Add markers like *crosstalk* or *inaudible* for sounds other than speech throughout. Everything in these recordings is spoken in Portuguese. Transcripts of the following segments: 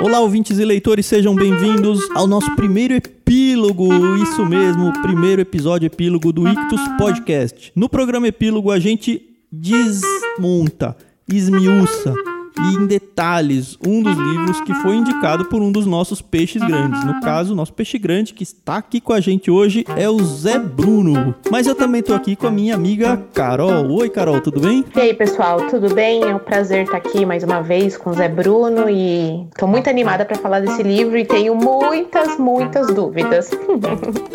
Olá, ouvintes e leitores, sejam bem-vindos ao nosso primeiro epílogo, isso mesmo, o primeiro episódio epílogo do Ictus Podcast. No programa epílogo a gente desmonta, esmiuça e em detalhes um dos livros que foi indicado por um dos nossos peixes grandes. No caso, o nosso peixe grande que está aqui com a gente hoje é o Zé Bruno. Mas eu também estou aqui com a minha amiga Carol. Oi, Carol, tudo bem? E aí, pessoal, tudo bem? É um prazer estar aqui mais uma vez com o Zé Bruno e estou muito animada para falar desse livro e tenho muitas, muitas dúvidas. *laughs*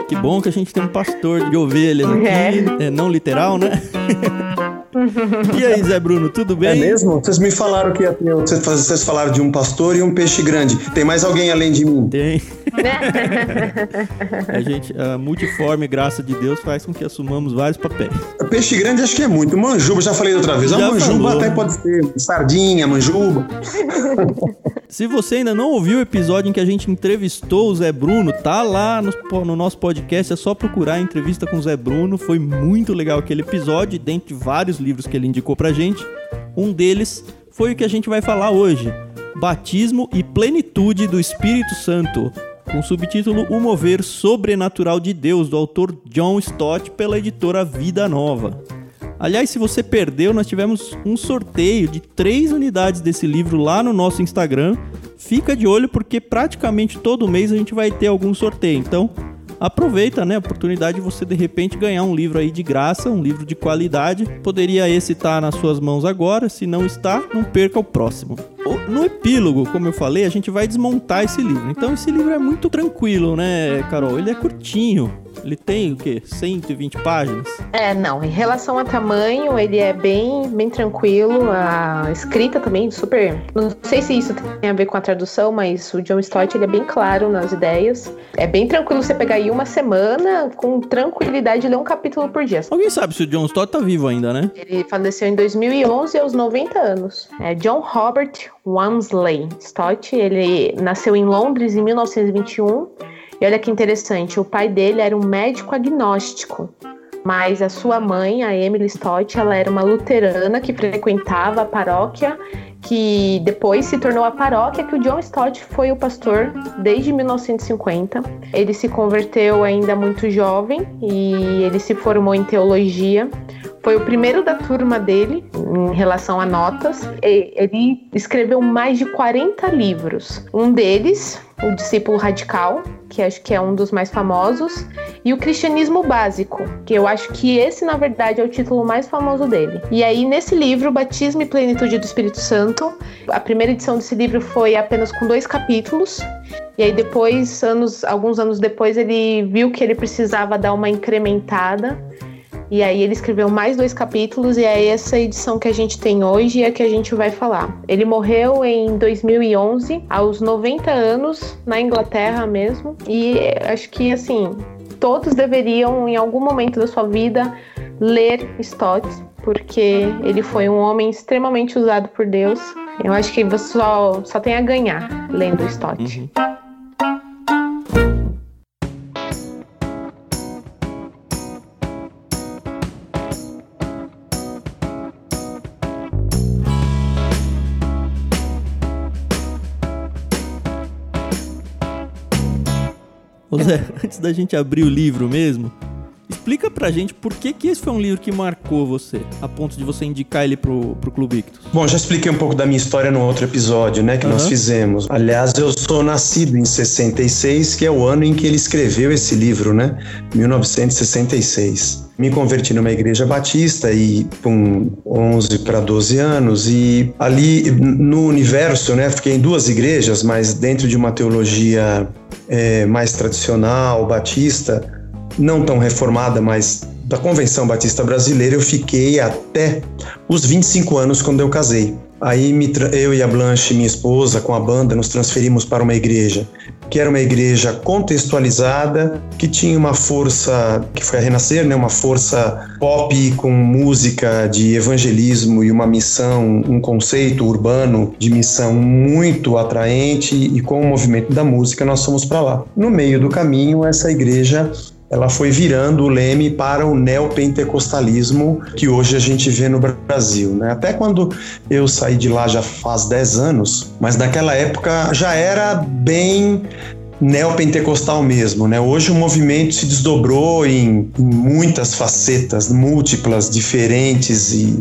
Que bom que a gente tem um pastor de ovelhas aqui, é, é não literal, né? *laughs* e aí, Zé Bruno, tudo bem? É mesmo? Vocês me falaram que ia ter. Vocês falaram de um pastor e um peixe grande. Tem mais alguém além de mim? Tem. *laughs* a gente, a multiforme graça de Deus faz com que assumamos vários papéis. Peixe grande acho que é muito. Manjuba, já falei outra vez. Já a manjuba falou. até pode ser. Sardinha, manjuba. *laughs* Se você ainda não ouviu o episódio em que a gente entrevistou o Zé Bruno, tá lá no, no nosso podcast. É só procurar a entrevista com o Zé Bruno. Foi muito legal aquele episódio, dentre vários livros que ele indicou pra gente. Um deles foi o que a gente vai falar hoje: Batismo e Plenitude do Espírito Santo, com o subtítulo O Mover Sobrenatural de Deus, do autor John Stott, pela editora Vida Nova. Aliás, se você perdeu, nós tivemos um sorteio de três unidades desse livro lá no nosso Instagram. Fica de olho porque praticamente todo mês a gente vai ter algum sorteio. Então, aproveita, né, a oportunidade de você de repente ganhar um livro aí de graça, um livro de qualidade. Poderia esse estar nas suas mãos agora, se não está, não perca o próximo. No epílogo, como eu falei, a gente vai desmontar esse livro. Então esse livro é muito tranquilo, né, Carol? Ele é curtinho. Ele tem o quê? 120 páginas? É, não. Em relação a tamanho, ele é bem, bem tranquilo. A escrita também super. Não sei se isso tem a ver com a tradução, mas o John Stott ele é bem claro nas ideias. É bem tranquilo você pegar aí uma semana com tranquilidade e ler um capítulo por dia. Alguém sabe se o John Stott tá vivo ainda, né? Ele faleceu em 2011 aos 90 anos. É John Robert Walmsley Stott. Ele nasceu em Londres em 1921 e olha que interessante, o pai dele era um médico agnóstico, mas a sua mãe, a Emily Stott, ela era uma luterana que frequentava a paróquia que depois se tornou a paróquia que o John Stott foi o pastor desde 1950. Ele se converteu ainda muito jovem e ele se formou em teologia. Foi o primeiro da turma dele em relação a notas. Ele escreveu mais de 40 livros. Um deles, O Discípulo Radical, que acho que é um dos mais famosos, e O Cristianismo Básico, que eu acho que esse, na verdade, é o título mais famoso dele. E aí, nesse livro, Batismo e Plenitude do Espírito Santo, a primeira edição desse livro foi apenas com dois capítulos. E aí depois, anos, alguns anos depois, ele viu que ele precisava dar uma incrementada e aí ele escreveu mais dois capítulos e é essa edição que a gente tem hoje e é que a gente vai falar. Ele morreu em 2011, aos 90 anos, na Inglaterra mesmo. E acho que assim, todos deveriam em algum momento da sua vida ler Stott, porque ele foi um homem extremamente usado por Deus. Eu acho que você só, só tem a ganhar lendo Stott. Uhum. Antes da gente abrir o livro mesmo, explica pra gente por que, que esse foi um livro que marcou você, a ponto de você indicar ele pro, pro Clube Ictus. Bom, já expliquei um pouco da minha história no outro episódio, né, que uhum. nós fizemos. Aliás, eu sou nascido em 66, que é o ano em que ele escreveu esse livro, né, 1966 me converti numa igreja batista e com 11 para 12 anos e ali no universo, né, fiquei em duas igrejas, mas dentro de uma teologia é, mais tradicional, batista, não tão reformada, mas da Convenção Batista Brasileira, eu fiquei até os 25 anos quando eu casei. Aí eu e a Blanche, minha esposa, com a banda, nos transferimos para uma igreja que era uma igreja contextualizada, que tinha uma força, que foi a Renascer, né, uma força pop com música de evangelismo e uma missão, um conceito urbano de missão muito atraente e com o movimento da música nós fomos para lá. No meio do caminho, essa igreja ela foi virando o leme para o neopentecostalismo que hoje a gente vê no Brasil. Né? Até quando eu saí de lá já faz 10 anos, mas naquela época já era bem neopentecostal mesmo, né? Hoje o movimento se desdobrou em, em, muitas facetas, múltiplas, diferentes e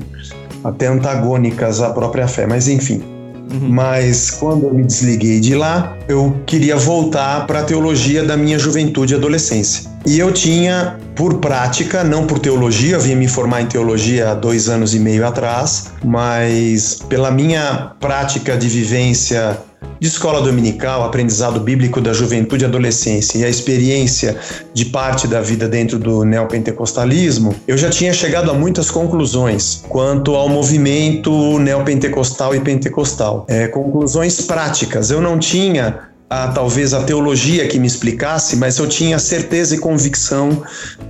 até antagônicas à própria fé, mas enfim. Uhum. Mas quando eu me desliguei de lá, eu queria voltar para a teologia da minha juventude e adolescência. E eu tinha, por prática, não por teologia, vinha me formar em teologia há dois anos e meio atrás, mas pela minha prática de vivência de escola dominical, aprendizado bíblico da juventude e adolescência e a experiência de parte da vida dentro do neopentecostalismo, eu já tinha chegado a muitas conclusões quanto ao movimento neopentecostal e pentecostal. É, conclusões práticas. Eu não tinha a, talvez a teologia que me explicasse, mas eu tinha certeza e convicção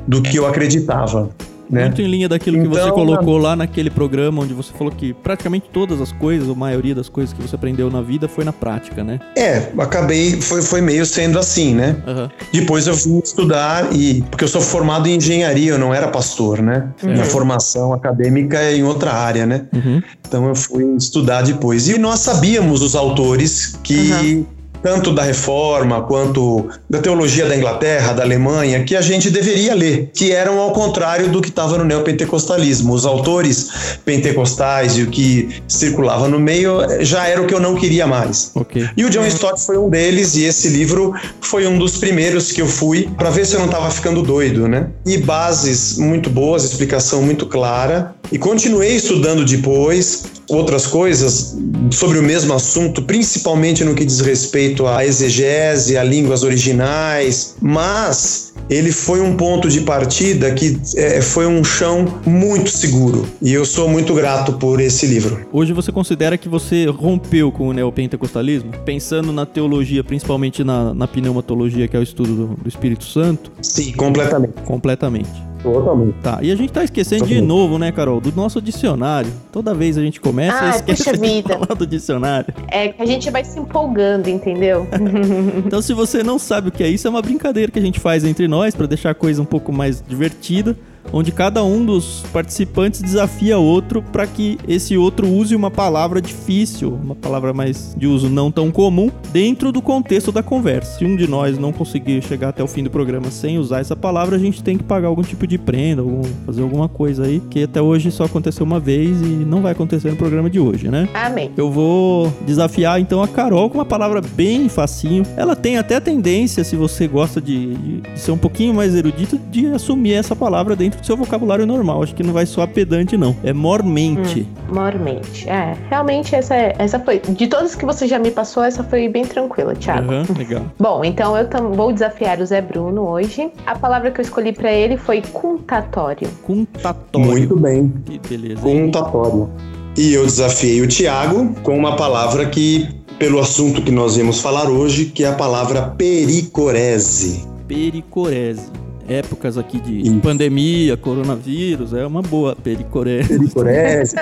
do que eu acreditava. Né? Muito em linha daquilo então, que você então, colocou lá naquele programa, onde você falou que praticamente todas as coisas, ou a maioria das coisas que você aprendeu na vida foi na prática, né? É, acabei, foi, foi meio sendo assim, né? Uhum. Depois eu vim estudar, e porque eu sou formado em engenharia, eu não era pastor, né? Uhum. Minha formação acadêmica é em outra área, né? Uhum. Então eu fui estudar depois. E nós sabíamos os autores que tanto da reforma quanto da teologia da Inglaterra, da Alemanha, que a gente deveria ler, que eram ao contrário do que estava no neopentecostalismo. Os autores pentecostais e o que circulava no meio já era o que eu não queria mais. Okay. E o John Stott foi um deles, e esse livro foi um dos primeiros que eu fui para ver se eu não estava ficando doido, né? E bases muito boas, explicação muito clara. E continuei estudando depois outras coisas sobre o mesmo assunto, principalmente no que diz respeito à exegese, a línguas originais, mas ele foi um ponto de partida que é, foi um chão muito seguro. E eu sou muito grato por esse livro. Hoje você considera que você rompeu com o neopentecostalismo? Pensando na teologia, principalmente na, na pneumatologia, que é o estudo do, do Espírito Santo? Sim, completamente. Completamente. Totalmente. Tá, e a gente tá esquecendo Totalmente. de novo, né, Carol, do nosso dicionário. Toda vez a gente começa ah, e esquece puxa de *laughs* vida. falar do dicionário. É que a gente vai se empolgando, entendeu? *laughs* *laughs* então, se você não sabe o que é isso, é uma brincadeira que a gente faz entre nós para deixar a coisa um pouco mais divertida onde cada um dos participantes desafia outro para que esse outro use uma palavra difícil, uma palavra mais de uso não tão comum, dentro do contexto da conversa. Se um de nós não conseguir chegar até o fim do programa sem usar essa palavra, a gente tem que pagar algum tipo de prenda, algum, fazer alguma coisa aí, que até hoje só aconteceu uma vez e não vai acontecer no programa de hoje, né? Amém. Eu vou desafiar então a Carol com uma palavra bem facinho. Ela tem até tendência, se você gosta de, de ser um pouquinho mais erudito, de assumir essa palavra dentro dentro do seu vocabulário normal. Acho que não vai soar pedante, não. É mormente. Hum, mormente. É, realmente essa, essa foi. De todas que você já me passou, essa foi bem tranquila, Thiago. Uhum, *laughs* legal. Bom, então eu vou desafiar o Zé Bruno hoje. A palavra que eu escolhi para ele foi cuntatório. Cuntatório. Muito bem. Que beleza. Cuntatório. E eu desafiei o Tiago com uma palavra que, pelo assunto que nós vamos falar hoje, que é a palavra pericorese. Pericorese épocas aqui de Isso. pandemia, coronavírus, é uma boa pericorese. Pericorese.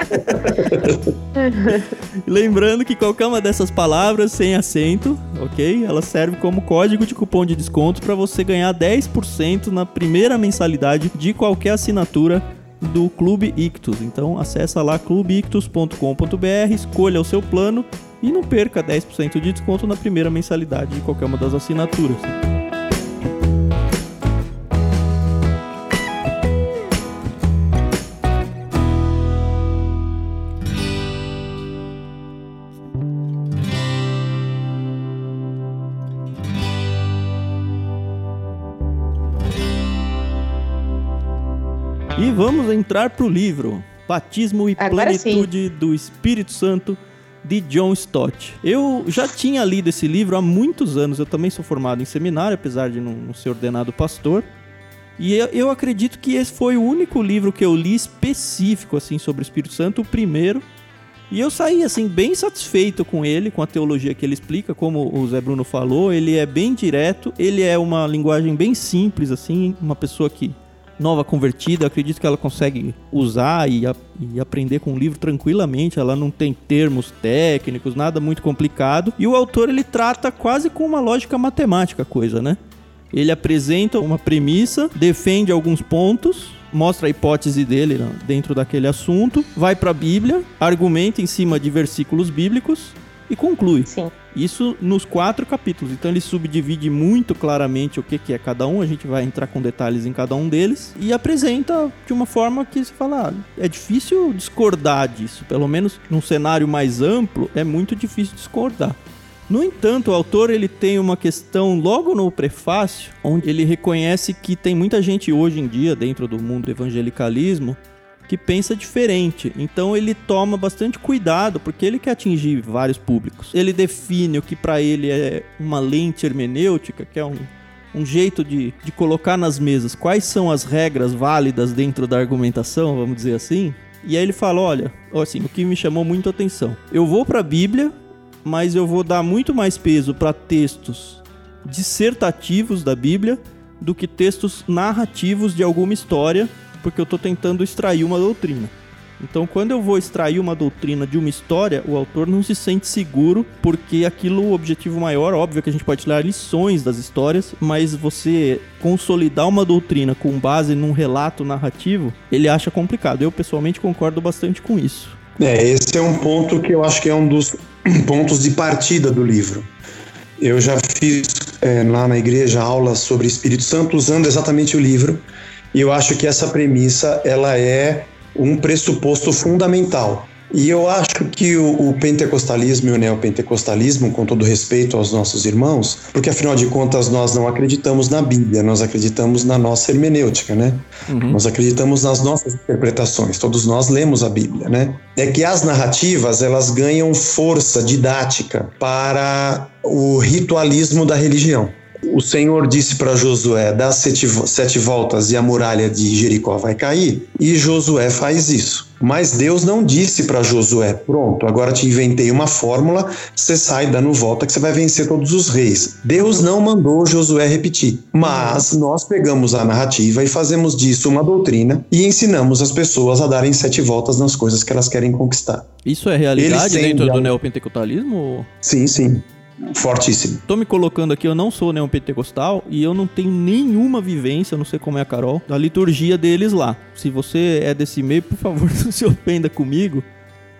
*laughs* Lembrando que qualquer uma dessas palavras sem acento, ok? Ela serve como código de cupom de desconto para você ganhar 10% na primeira mensalidade de qualquer assinatura do Clube Ictus. Então acessa lá clubeictus.com.br, escolha o seu plano e não perca 10% de desconto na primeira mensalidade de qualquer uma das assinaturas. Vamos entrar pro livro Batismo e Agora Plenitude sim. do Espírito Santo de John Stott. Eu já tinha lido esse livro há muitos anos. Eu também sou formado em seminário, apesar de não, ser ordenado pastor. E eu, eu, acredito que esse foi o único livro que eu li específico assim sobre o Espírito Santo, o primeiro. E eu saí assim bem satisfeito com ele, com a teologia que ele explica, como o Zé Bruno falou, ele é bem direto, ele é uma linguagem bem simples assim, uma pessoa que nova convertida, acredito que ela consegue usar e, a, e, aprender com o livro tranquilamente. Ela não tem termos técnicos, nada muito complicado. E o autor ele trata quase com uma lógica matemática a coisa, né? Ele apresenta uma premissa, defende alguns pontos, mostra a hipótese dele né, dentro daquele assunto, vai para a Bíblia, argumenta em cima de versículos bíblicos e conclui. Sim. Isso nos quatro capítulos. Então ele subdivide muito claramente o que, que é cada um. A gente vai entrar com detalhes em cada um deles e apresenta de uma forma que se fala, ah, é difícil discordar disso. Pelo menos num cenário mais amplo, é muito difícil discordar. No entanto, o autor ele tem uma questão logo no prefácio, onde ele reconhece que tem muita gente hoje em dia dentro do mundo do evangelicalismo que pensa diferente. Então ele toma bastante cuidado porque ele quer atingir vários públicos. Ele define o que para ele é uma lente hermenêutica, que é um, um jeito de, de colocar nas mesas quais são as regras válidas dentro da argumentação, vamos dizer assim. E aí ele fala, olha, assim, o que me chamou muito a atenção. Eu vou para a Bíblia, mas eu vou dar muito mais peso para textos dissertativos da Bíblia do que textos narrativos de alguma história porque eu estou tentando extrair uma doutrina. Então, quando eu vou extrair uma doutrina de uma história, o autor não se sente seguro, porque aquilo, o objetivo maior, óbvio que a gente pode tirar lições das histórias, mas você consolidar uma doutrina com base num relato narrativo, ele acha complicado. Eu, pessoalmente, concordo bastante com isso. É, esse é um ponto que eu acho que é um dos *clears throat* pontos de partida do livro. Eu já fiz é, lá na igreja aulas sobre Espírito Santo usando exatamente o livro e eu acho que essa premissa ela é um pressuposto fundamental. E eu acho que o, o, pentecostalismo e o neopentecostalismo, com todo respeito aos nossos irmãos, porque afinal de contas nós não acreditamos na Bíblia, nós acreditamos na nossa hermenêutica, né? Uhum. Nós acreditamos nas nossas interpretações, todos nós lemos a Bíblia, né? É que as narrativas elas ganham força didática para o ritualismo da religião o Senhor disse para Josué: dá sete, sete voltas e a muralha de Jericó vai cair. E Josué faz isso. Mas Deus não disse para Josué: pronto, agora te inventei uma fórmula, você sai dando volta que você vai vencer todos os reis. Deus não mandou Josué repetir. Mas nós pegamos a narrativa e fazemos disso uma doutrina e ensinamos as pessoas a darem sete voltas nas coisas que elas querem conquistar. Isso é realidade dentro do neopentecostalismo? Sim, sim fortíssimo. Tô me colocando aqui, eu não sou nenhum pentecostal e eu não tenho nenhuma vivência, não sei como é a Carol, da liturgia deles lá. Se você é desse meio, por favor, *laughs* não se ofenda comigo.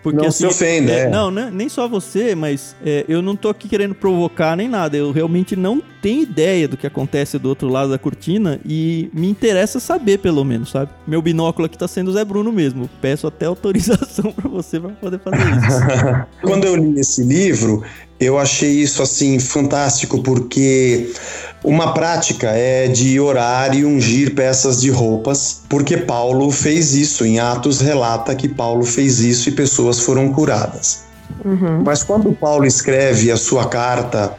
Porque, não assim, se ofenda, é, é. Não, né, nem só você, mas é, eu não tô aqui querendo provocar nem nada. Eu realmente não tenho ideia do que acontece do outro lado da cortina e me interessa saber, pelo menos, sabe? Meu binóculo aqui tá sendo o Zé Bruno mesmo. Peço até autorização *laughs* para você para poder fazer isso. *laughs* Quando eu li esse livro, eu achei isso assim fantástico porque uma prática é de orar e ungir peças de roupas, porque Paulo fez isso. Em Atos relata que Paulo fez isso e pessoas foram curadas. Uhum. Mas quando Paulo escreve a sua carta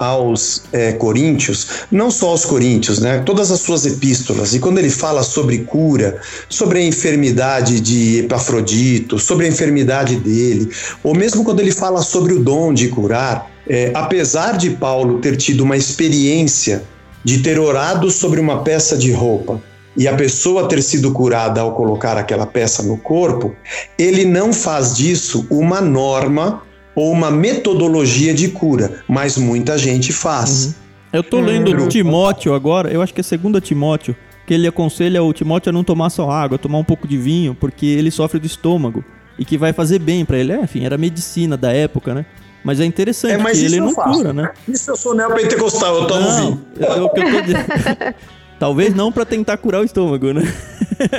aos é, coríntios, não só aos coríntios, né? Todas as suas epístolas. E quando ele fala sobre cura, sobre a enfermidade de Epafrodito, sobre a enfermidade dele, ou mesmo quando ele fala sobre o dom de curar, é, apesar de Paulo ter tido uma experiência de ter orado sobre uma peça de roupa e a pessoa ter sido curada ao colocar aquela peça no corpo, ele não faz disso uma norma ou uma metodologia de cura, mas muita gente faz. Uhum. Eu tô lendo hum. Timóteo agora, eu acho que é segunda Timóteo, que ele aconselha o Timóteo a não tomar só água, tomar um pouco de vinho, porque ele sofre do estômago e que vai fazer bem para ele. É, enfim, era medicina da época, né? Mas é interessante é, mas que ele não faço. cura, né? Isso eu sou neopentecostal, eu tomo não, vinho. Eu, eu, eu tô... *laughs* Talvez não para tentar curar o estômago, né?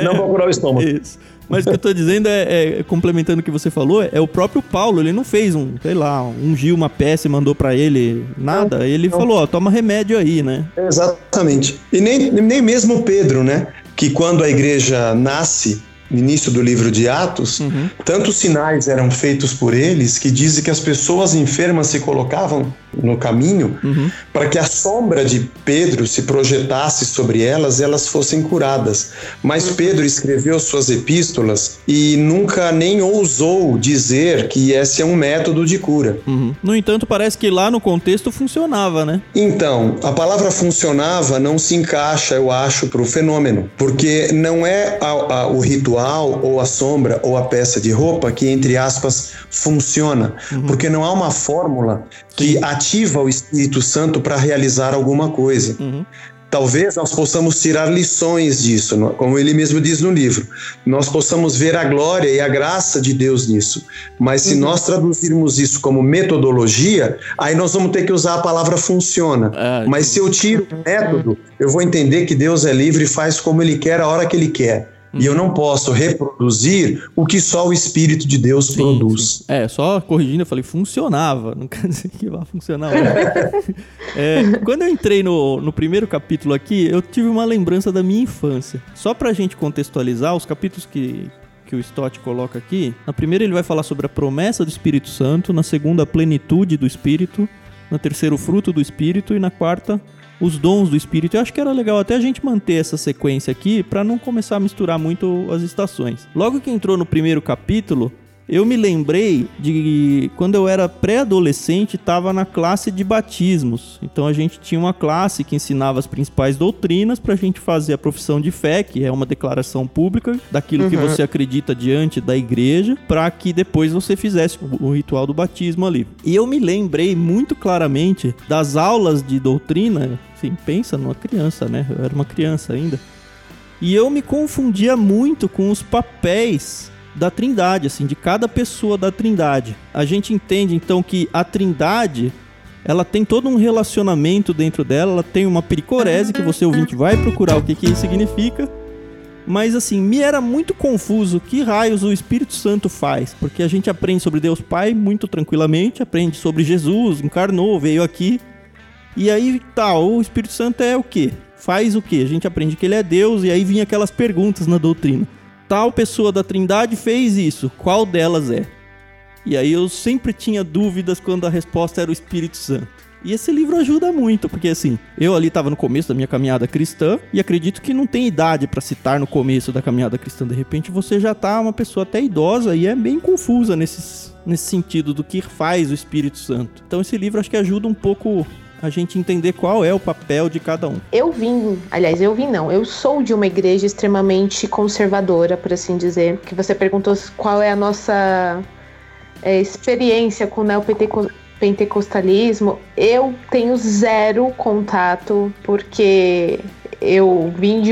Não para curar o estômago. *laughs* Isso. Mas o que eu tô dizendo é, é, complementando o que você falou, é o próprio Paulo, ele não fez um, sei lá, ungiu uma peça e mandou para ele nada. Não, ele não. falou, ó, toma remédio aí, né? Exatamente. E nem, nem mesmo Pedro, né? Que quando a igreja nasce, no início do livro de Atos, uhum. tantos sinais eram feitos por eles que dizem que as pessoas enfermas se colocavam no caminho uhum. para que a sombra de Pedro se projetasse sobre elas e elas fossem curadas. Mas uhum. Pedro escreveu suas epístolas e nunca nem ousou dizer que esse é um método de cura. Uhum. No entanto, parece que lá no contexto funcionava, né? Então, a palavra funcionava não se encaixa, eu acho, para o fenômeno, porque não é a, a, o ritual ou a sombra ou a peça de roupa que, entre aspas, funciona, uhum. porque não há uma fórmula que ativa o Espírito Santo para realizar alguma coisa. Uhum. talvez nós possamos tirar lições disso, como ele mesmo diz no livro. Nós possamos ver a glória e a graça de Deus nisso. Mas se uhum. nós traduzirmos isso como metodologia, aí nós vamos ter que usar a palavra funciona. É, Mas se eu tiro o método, eu vou entender que Deus é livre e faz como ele quer, a hora que ele quer. E eu não posso reproduzir o que só o Espírito de Deus sim, produz. Sim. É, só corrigindo, eu falei funcionava. Não quer dizer que vai funcionar. *laughs* é, quando eu entrei no, no primeiro capítulo aqui, eu tive uma lembrança da minha infância. Só pra gente contextualizar, os capítulos que, que o Stott coloca aqui. Na primeira, ele vai falar sobre a promessa do Espírito Santo. Na segunda, a plenitude do Espírito. Na terceira, o fruto do Espírito. E na quarta, os dons do Espírito. Eu acho que era legal até a gente manter essa sequência aqui para não começar a misturar muito as estações. Logo que entrou no primeiro capítulo, eu me lembrei de quando eu era pré-adolescente, estava na classe de batismos. Então a gente tinha uma classe que ensinava as principais doutrinas para a gente fazer a profissão de fé, que é uma declaração pública daquilo uhum. que você acredita diante da igreja, para que depois você fizesse o ritual do batismo ali. E eu me lembrei muito claramente das aulas de doutrina. Assim, pensa numa criança, né? Eu era uma criança ainda. E eu me confundia muito com os papéis da Trindade, assim, de cada pessoa da Trindade. A gente entende então que a Trindade ela tem todo um relacionamento dentro dela, ela tem uma pericorese que você ouvinte vai procurar o que, que isso significa. Mas assim, me era muito confuso que raios o Espírito Santo faz, porque a gente aprende sobre Deus Pai muito tranquilamente, aprende sobre Jesus, encarnou, veio aqui. E aí tá, o Espírito Santo é o quê? Faz o quê? A gente aprende que ele é Deus e aí vinha aquelas perguntas na doutrina tal pessoa da Trindade fez isso, qual delas é? E aí eu sempre tinha dúvidas quando a resposta era o Espírito Santo. E esse livro ajuda muito, porque assim, eu ali estava no começo da minha caminhada cristã e acredito que não tem idade para citar no começo da caminhada cristã. De repente você já tá uma pessoa até idosa e é bem confusa nesse, nesse sentido do que faz o Espírito Santo. Então esse livro acho que ajuda um pouco a gente entender qual é o papel de cada um. Eu vim, aliás, eu vim não, eu sou de uma igreja extremamente conservadora, por assim dizer. Que você perguntou qual é a nossa é, experiência com o neopentecostalismo. Eu tenho zero contato, porque eu vim de,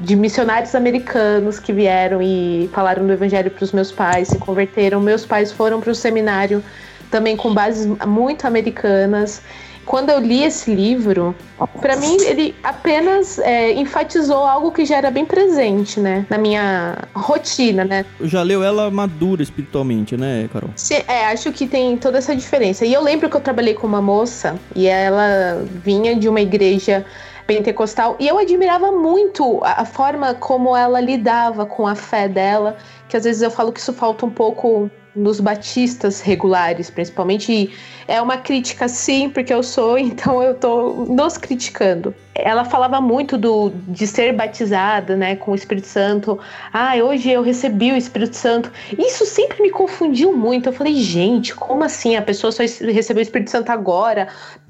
de, missionários americanos que vieram e falaram do evangelho para os meus pais, se converteram. Meus pais foram para o seminário também com bases muito americanas quando eu li esse livro, para mim ele apenas é, enfatizou algo que já era bem presente, né, na minha rotina, né. Já leu ela madura espiritualmente, né, Carol? É, acho que tem toda essa diferença. E eu lembro que eu trabalhei com uma moça e ela vinha de uma igreja pentecostal e eu admirava muito a, a forma como ela lidava com a fé dela, que às vezes eu falo que isso falta um pouco nos batistas regulares, principalmente. E é uma crítica, sim, porque eu sou, *laughs* então eu tô nos criticando. Ela falava muito do, de ser batizada, né, com o Espírito Santo. Ah, hoje eu recebi o Espírito Santo. Isso sempre me confundiu muito. Eu falei, gente, como assim? A pessoa só recebeu o Espírito Santo agora?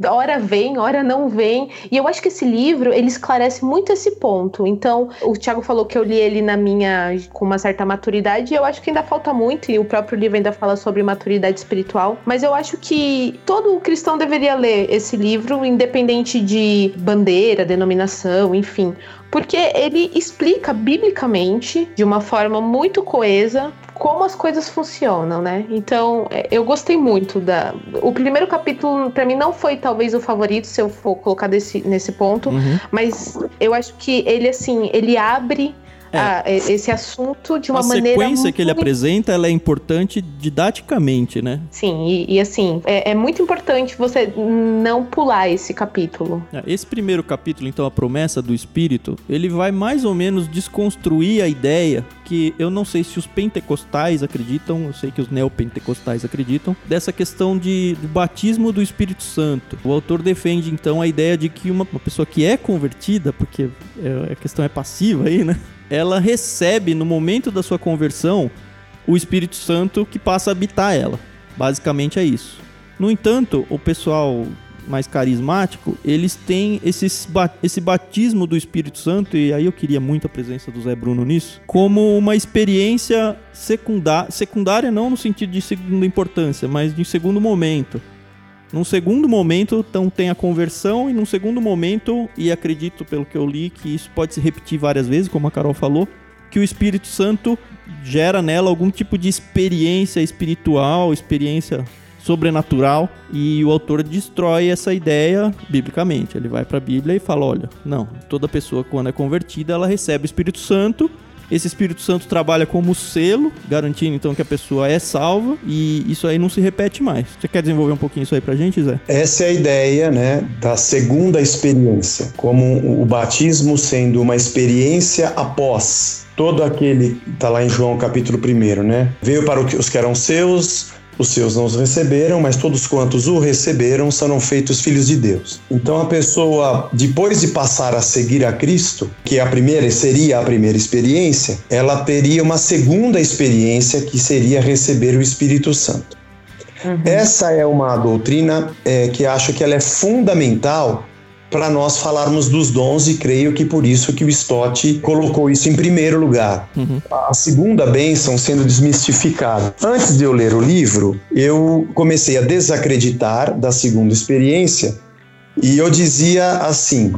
Hora vem, hora não vem. E eu acho que esse livro, ele esclarece muito esse ponto. Então, o Tiago falou que eu li ele na minha, com uma certa maturidade, e eu acho que ainda falta muito, e o próprio livro ainda fala sobre maturidade espiritual. Mas eu acho que todo cristão deveria ler esse livro, independente de bandeira, denominação, enfim, porque ele explica biblicamente, de uma forma muito coesa, como as coisas funcionam, né? Então, é, eu gostei muito da. O primeiro capítulo, para mim, não foi talvez o favorito, se eu for colocar desse, nesse ponto, uhum. mas eu acho que ele, assim, ele abre. A, esse assunto de uma a maneira. A sequência que ele apresenta ela é importante didaticamente, né? Sim, e, e assim, é, é, muito importante você não pular esse capítulo. É, esse primeiro capítulo, então, a promessa do Espírito, ele vai mais ou menos desconstruir a ideia que eu não sei se os pentecostais acreditam, eu sei que os neopentecostais acreditam, dessa questão de, do batismo do Espírito Santo. O autor defende, então, a ideia de que uma, uma pessoa que é convertida, porque é, a questão é passiva aí, né? ela recebe no momento da sua conversão o Espírito Santo que passa a habitar ela. Basicamente é isso. No entanto, o pessoal mais carismático, eles têm esses, esse batismo do Espírito Santo, e aí eu queria muito a presença do Zé Bruno nisso, como uma experiência secundária, secundária não no sentido de segunda importância, mas de segundo momento. Num segundo momento, então tem a conversão, e num segundo momento, e acredito pelo que eu li, que isso pode se repetir várias vezes, como a Carol falou, que o Espírito Santo gera nela algum tipo de experiência espiritual, experiência sobrenatural, e o autor destrói essa ideia biblicamente. Ele vai para a Bíblia e fala: olha, não, toda pessoa quando é convertida, ela recebe o Espírito Santo esse Espírito Santo trabalha como selo, garantindo então que a pessoa é salva e isso aí não se repete mais. Você quer desenvolver um pouquinho isso aí pra gente, Zé? Essa é a ideia, né, da segunda experiência, como o batismo sendo uma experiência após todo aquele, tá lá em João capítulo 1, né? Veio para os que eram seus, os seus não os receberam, mas todos quantos o receberam serão feitos filhos de Deus. Então a pessoa, depois de passar a seguir a Cristo, que é a primeira seria a primeira experiência, ela teria uma segunda experiência que seria receber o Espírito Santo. Uhum. Essa é uma doutrina é, que acho que ela é fundamental para nós falarmos dos dons e creio que por isso que o Stott colocou isso em primeiro lugar. Uhum. A segunda bênção sendo desmistificada. Antes de eu ler o livro, eu comecei a desacreditar da segunda experiência e eu dizia assim,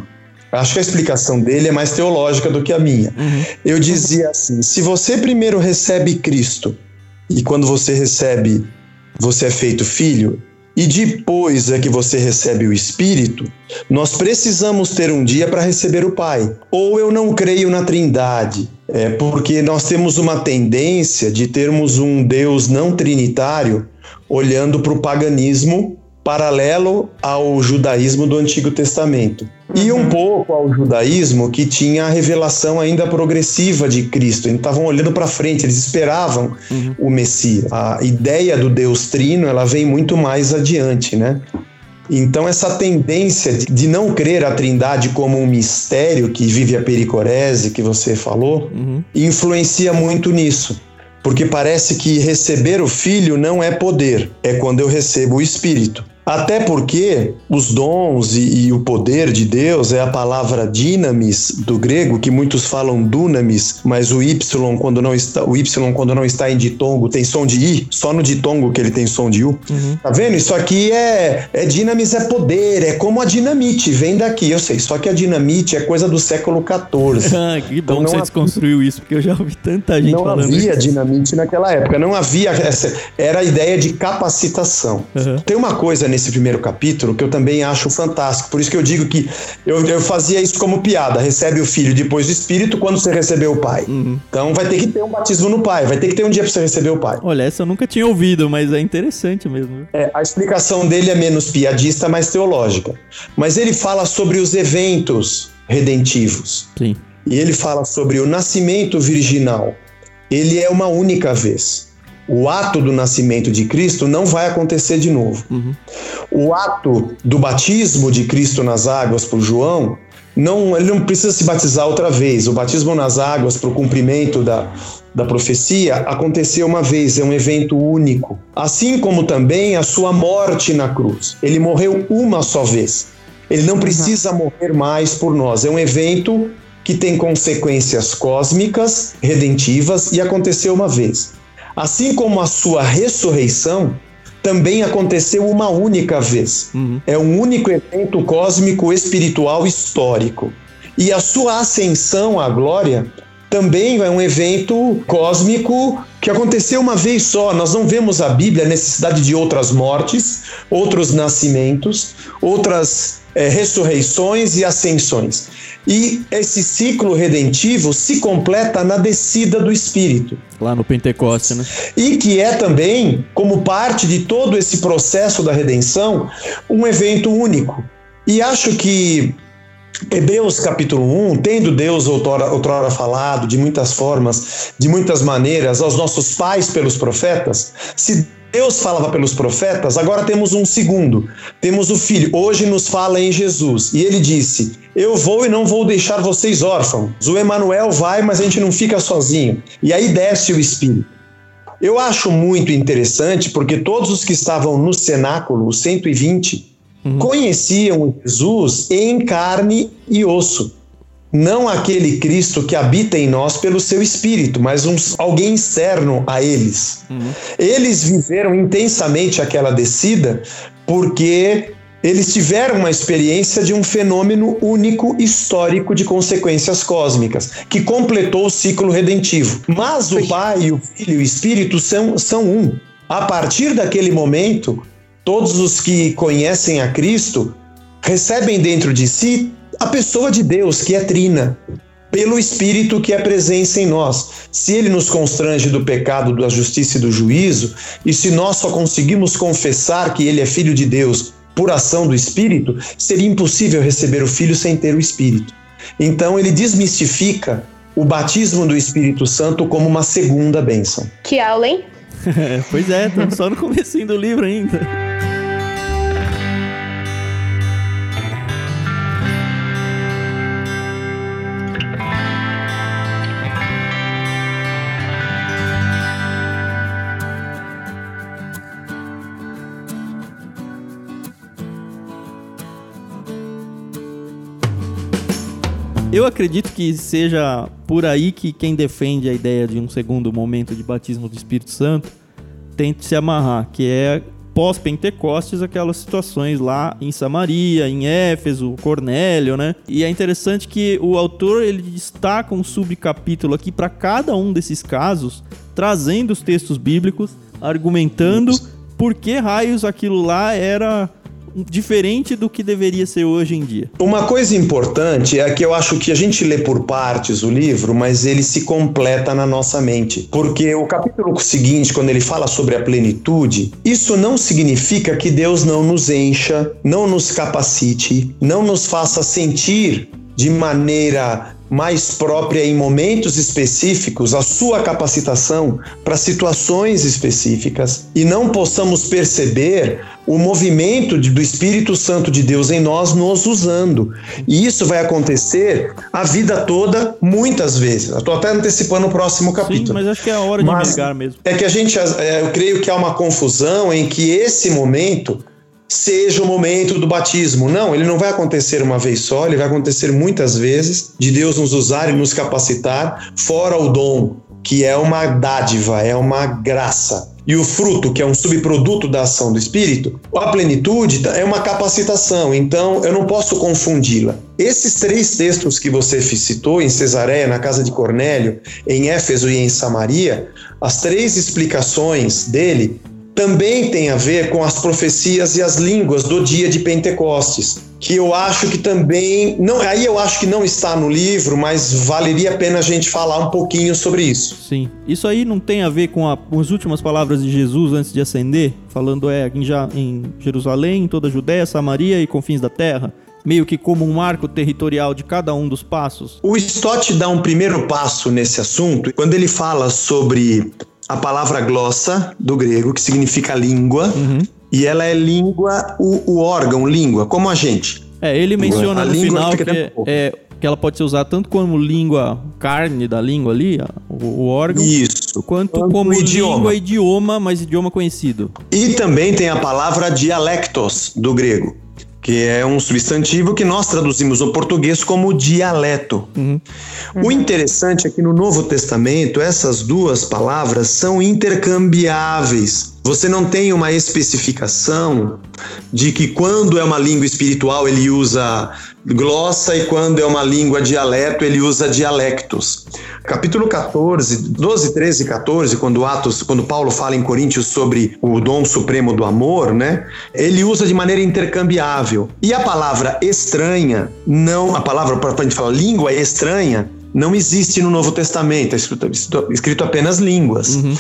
Acho que a explicação dele é mais teológica do que a minha. Uhum. Eu dizia assim: se você primeiro recebe Cristo e quando você recebe, você é feito filho, e depois é que você recebe o Espírito, nós precisamos ter um dia para receber o Pai. Ou eu não creio na Trindade, é porque nós temos uma tendência de termos um Deus não trinitário olhando para o paganismo paralelo ao judaísmo do Antigo Testamento. E um uhum. pouco ao judaísmo que tinha a revelação ainda progressiva de Cristo. Eles estavam olhando para frente, eles esperavam uhum. o Messias. A ideia do Deus Trino, ela vem muito mais adiante, né? Então, essa tendência de não crer a Trindade como um mistério que vive a pericorese, que você falou, uhum. influencia muito nisso. Porque parece que receber o Filho não é poder, é quando eu recebo o Espírito. Até porque os dons e, e, o poder de Deus é a palavra dinamis do grego, que muitos falam dunamis, mas o y quando não está, o y quando não está em ditongo tem som de i, só no ditongo que ele tem som de u. Uhum. Tá vendo? Isso aqui é, é dinamis é poder, é como a dinamite, vem daqui, eu sei, só que a dinamite é coisa do século XIV. *laughs* ah, que bom então, que você desconstruiu isso, porque eu já ouvi tanta gente não falando Não havia isso. dinamite naquela época, não havia essa, era a ideia de capacitação. Uhum. Tem uma coisa nesse nesse primeiro capítulo que eu também acho fantástico. Por isso que eu digo que eu, eu fazia isso como piada: recebe o filho depois o espírito quando você recebeu o pai. Uhum. Então vai ter que ter um batismo no pai, vai ter que ter um dia para você receber o pai. Olha, essa eu nunca tinha ouvido, mas é interessante mesmo. É, a explicação dele é menos piadista, mais teológica. Mas ele fala sobre os eventos redentivos. Sim. E ele fala sobre o nascimento virginal. Ele é uma única vez o ato do nascimento de Cristo não vai acontecer de novo. Uhum. O ato do batismo de Cristo nas águas por João, não, ele não precisa se batizar outra vez. O batismo nas águas para o cumprimento da, da profecia aconteceu uma vez, é um evento único. Assim como também a sua morte na cruz. Ele morreu uma só vez. Ele não precisa uhum. morrer mais por nós. É um evento que tem consequências cósmicas, redentivas e aconteceu uma vez. Assim como a sua ressurreição também aconteceu uma única vez. Uhum. É um único evento cósmico espiritual histórico. E a sua ascensão à glória também é um evento cósmico que aconteceu uma vez só. Nós não vemos a Bíblia a necessidade de outras mortes, outros nascimentos, outras é, ressurreições e ascensões. E esse ciclo redentivo se completa na descida do Espírito. Lá no Pentecoste, né? E que é também, como parte de todo esse processo da redenção, um evento único. E acho que Hebreus capítulo 1, tendo Deus outrora, outrora, falado de muitas formas, de muitas maneiras, aos nossos pais pelos profetas, se Deus falava pelos profetas, agora temos um segundo. Temos o Filho. Hoje nos fala em Jesus. E ele disse: Eu vou e não vou deixar vocês órfãos. O Emanuel vai, mas a gente não fica sozinho. E aí desce o Espírito. Eu acho muito interessante porque todos os que estavam no cenáculo, os 120, uhum. conheciam Jesus em carne e osso. não aquele Cristo que habita em nós pelo seu espírito, mas um, alguém externo a eles. Uhum. Eles viveram intensamente aquela descida porque eles tiveram uma experiência de um fenômeno único histórico de consequências cósmicas, que completou o ciclo redentivo. Mas o Pai, o Filho e o Espírito são, são um. A partir daquele momento, todos os que conhecem a Cristo recebem dentro de si a pessoa de Deus, que é trina, pelo Espírito que é presença em nós. Se ele nos constrange do pecado, da justiça e do juízo, e se nós só conseguimos confessar que ele é filho de Deus por ação do Espírito, seria impossível receber o Filho sem ter o Espírito. Então ele desmistifica o batismo do Espírito Santo como uma segunda bênção. Que aula, hein? *laughs* pois é, estamos só no comecinho do livro ainda. Eu acredito que seja por aí que quem defende a ideia de um segundo momento de batismo do Espírito Santo tente se amarrar, que é pós-Pentecostes, aquelas situações lá em Samaria, em Éfeso, Cornélio, né? E é interessante que o autor ele destaca um subcapítulo aqui para cada um desses casos, trazendo os textos bíblicos, argumentando por que raios aquilo lá era diferente do que deveria ser hoje em dia. Uma coisa importante é que eu acho que a gente lê por partes o livro, mas ele se completa na nossa mente. Porque o capítulo seguinte, quando ele fala sobre a plenitude, isso não significa que Deus não nos encha, não nos capacite, não nos faça sentir de maneira mais própria em momentos específicos a sua capacitação para situações específicas e não possamos perceber o movimento de, do Espírito Santo de Deus em nós nos usando. E isso vai acontecer a vida toda, muitas vezes. Estou até antecipando o próximo capítulo. Sim, mas acho que é a hora de mas brigar mesmo. É que a gente, é, eu creio que há uma confusão em que esse momento seja o momento do batismo. Não, ele não vai acontecer uma vez só, ele vai acontecer muitas vezes, de Deus nos usar e nos capacitar, fora o dom, que é uma dádiva, é uma graça. E o fruto, que é um subproduto da ação do Espírito, a plenitude é uma capacitação, então eu não posso confundi-la. Esses três textos que você citou, em Cesareia, na casa de Cornélio, em Éfeso e em Samaria, as três explicações dele também tem a ver com as profecias e as línguas do dia de Pentecostes, que eu acho que também não, aí eu acho que não está no livro, mas valeria a pena a gente falar um pouquinho sobre isso. Sim. Isso aí não tem a ver com, a, com as últimas palavras de Jesus antes de ascender, falando é em, em Jerusalém, em toda a Judéia, Samaria e confins da terra meio que como um marco territorial de cada um dos passos? O Stott dá um primeiro passo nesse assunto quando ele fala sobre a palavra glossa do grego, que significa língua, uhum. e ela é língua, o, o, órgão, língua, como a gente. É, ele menciona a no final que, é, é, que ela pode ser usada tanto como língua, carne da língua ali, o, o órgão, Isso. quanto, quanto como idioma. língua, idioma, mas idioma conhecido. E também tem a palavra dialectos do grego que é um substantivo que nós traduzimos no português como dialeto. Uhum. O interessante é que no Novo Testamento essas duas palavras são intercambiáveis. Você não tem uma especificação de que quando é uma língua espiritual ele usa glossa e quando é uma língua dialeto ele usa dialectos. Capítulo 14, 12, 13 e 14, quando Atos, quando Paulo fala em Coríntios sobre o dom supremo do amor, né? Ele usa de maneira intercambiável. E a palavra estranha, não, a palavra para a gente falar língua estranha, não existe no Novo Testamento, é escrito, escrito apenas línguas, uhum.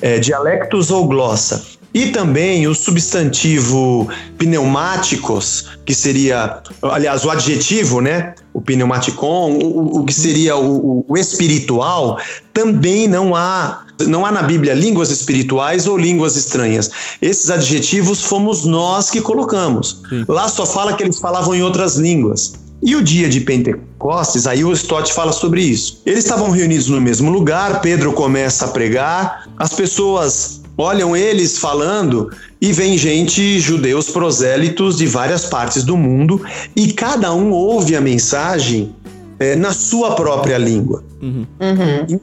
é, dialectos ou glossa. E também o substantivo pneumáticos, que seria, aliás, o adjetivo, né? O pneumaticon, o, o que seria o, o, espiritual, também não há, não há na Bíblia línguas espirituais ou línguas estranhas. Esses adjetivos fomos nós que colocamos. Sim. Lá só fala que eles falavam em outras línguas. E o dia de Pentecostes, aí o Stott fala sobre isso. Eles estavam reunidos no mesmo lugar, Pedro começa a pregar, as pessoas olham eles falando e vem gente, judeus prosélitos de várias partes do mundo, e cada um ouve a mensagem é, na sua própria língua. Uhum.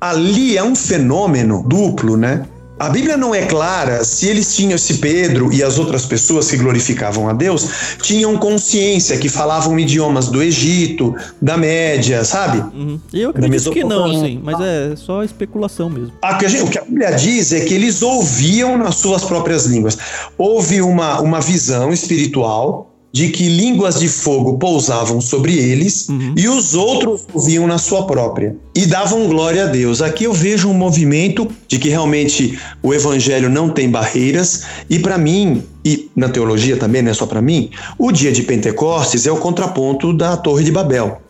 Ali é um fenômeno duplo, né? A Bíblia não é clara se eles tinham, se Pedro e as outras pessoas que glorificavam a Deus tinham consciência que falavam idiomas do Egito, da Média, sabe? Uhum. Eu acredito que não, assim, mas é só especulação mesmo. A o que a Bíblia diz é que eles ouviam nas suas próprias línguas. Houve uma, uma visão espiritual de que línguas de fogo pousavam sobre eles e os outros ouviam na sua própria e davam glória a Deus. Aqui eu vejo um movimento de que realmente o evangelho não tem barreiras e para mim e na teologia também, não é só para mim, o dia de Pentecostes é o contraponto da Torre de Babel.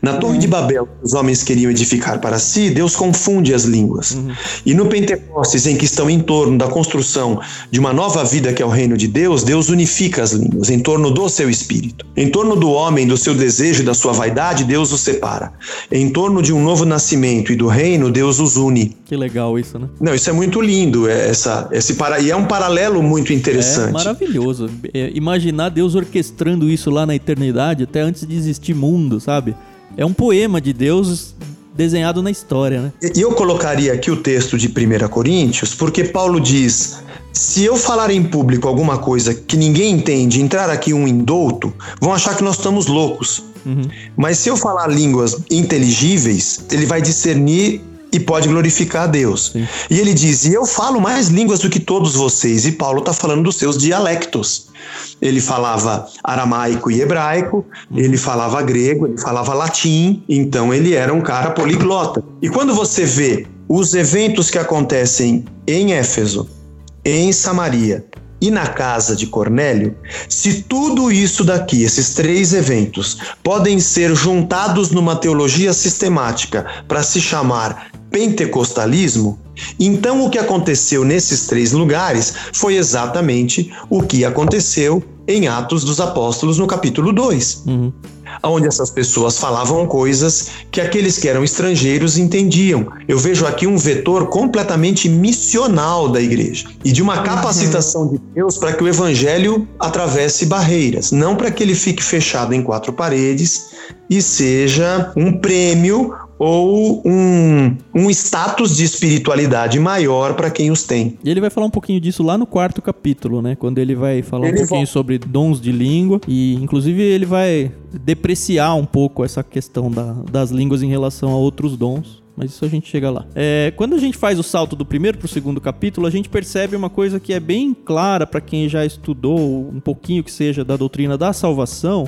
Na Torre de Babel, os homens queriam edificar para si, Deus confunde as línguas. E no Pentecostes, em que estão em torno da construção de uma nova vida que é o reino de Deus, Deus unifica as línguas em torno do seu espírito. Em torno do homem, do seu desejo e da sua vaidade, Deus os separa. Em torno de um novo nascimento e do reino, Deus os une. Que legal isso, né? Não, isso é muito lindo, é essa, esse para... e é um paralelo muito É interessante. maravilhoso. É, imaginar Deus orquestrando isso lá na eternidade, até antes de existir mundo, sabe? É um poema de Deus desenhado na história, né? E eu colocaria aqui o texto de 1 Coríntios, porque Paulo diz: se eu falar em público alguma coisa que ninguém entende, entrar aqui um indouto, vão achar que nós estamos loucos. Mas se eu falar línguas inteligíveis, ele vai discernir e pode glorificar a Deus. E ele diz: e eu falo mais línguas do que todos vocês. E Paulo está falando dos seus dialectos. Ele falava aramaico e hebraico, ele falava grego, ele falava latim, então ele era um cara poliglota. E quando você vê os eventos que acontecem em Éfeso, em Samaria e na casa de Cornélio, se tudo isso daqui, esses três eventos, podem ser juntados numa teologia sistemática para se chamar pentecostalismo, então o que aconteceu nesses três lugares foi exatamente o que aconteceu em Atos dos Apóstolos no capítulo 2 Uhum. onde essas pessoas falavam coisas que aqueles que eram estrangeiros entendiam. Eu vejo aqui um vetor completamente missional da igreja e de uma capacitação de Deus para que o evangelho atravesse barreiras, não para que ele fique fechado em quatro paredes e seja um prêmio ou um, um status de espiritualidade maior para quem os tem. E ele vai falar um pouquinho disso lá no quarto capítulo, né? Quando ele vai falar Ele um pouquinho sobre dons de língua. E, inclusive, ele vai depreciar um pouco essa questão da- das línguas em relação a outros dons. Mas isso a gente chega lá. É, quando a gente faz o salto do primeiro para o segundo capítulo, a gente percebe uma coisa que é bem clara para quem já estudou um pouquinho que seja da doutrina da salvação,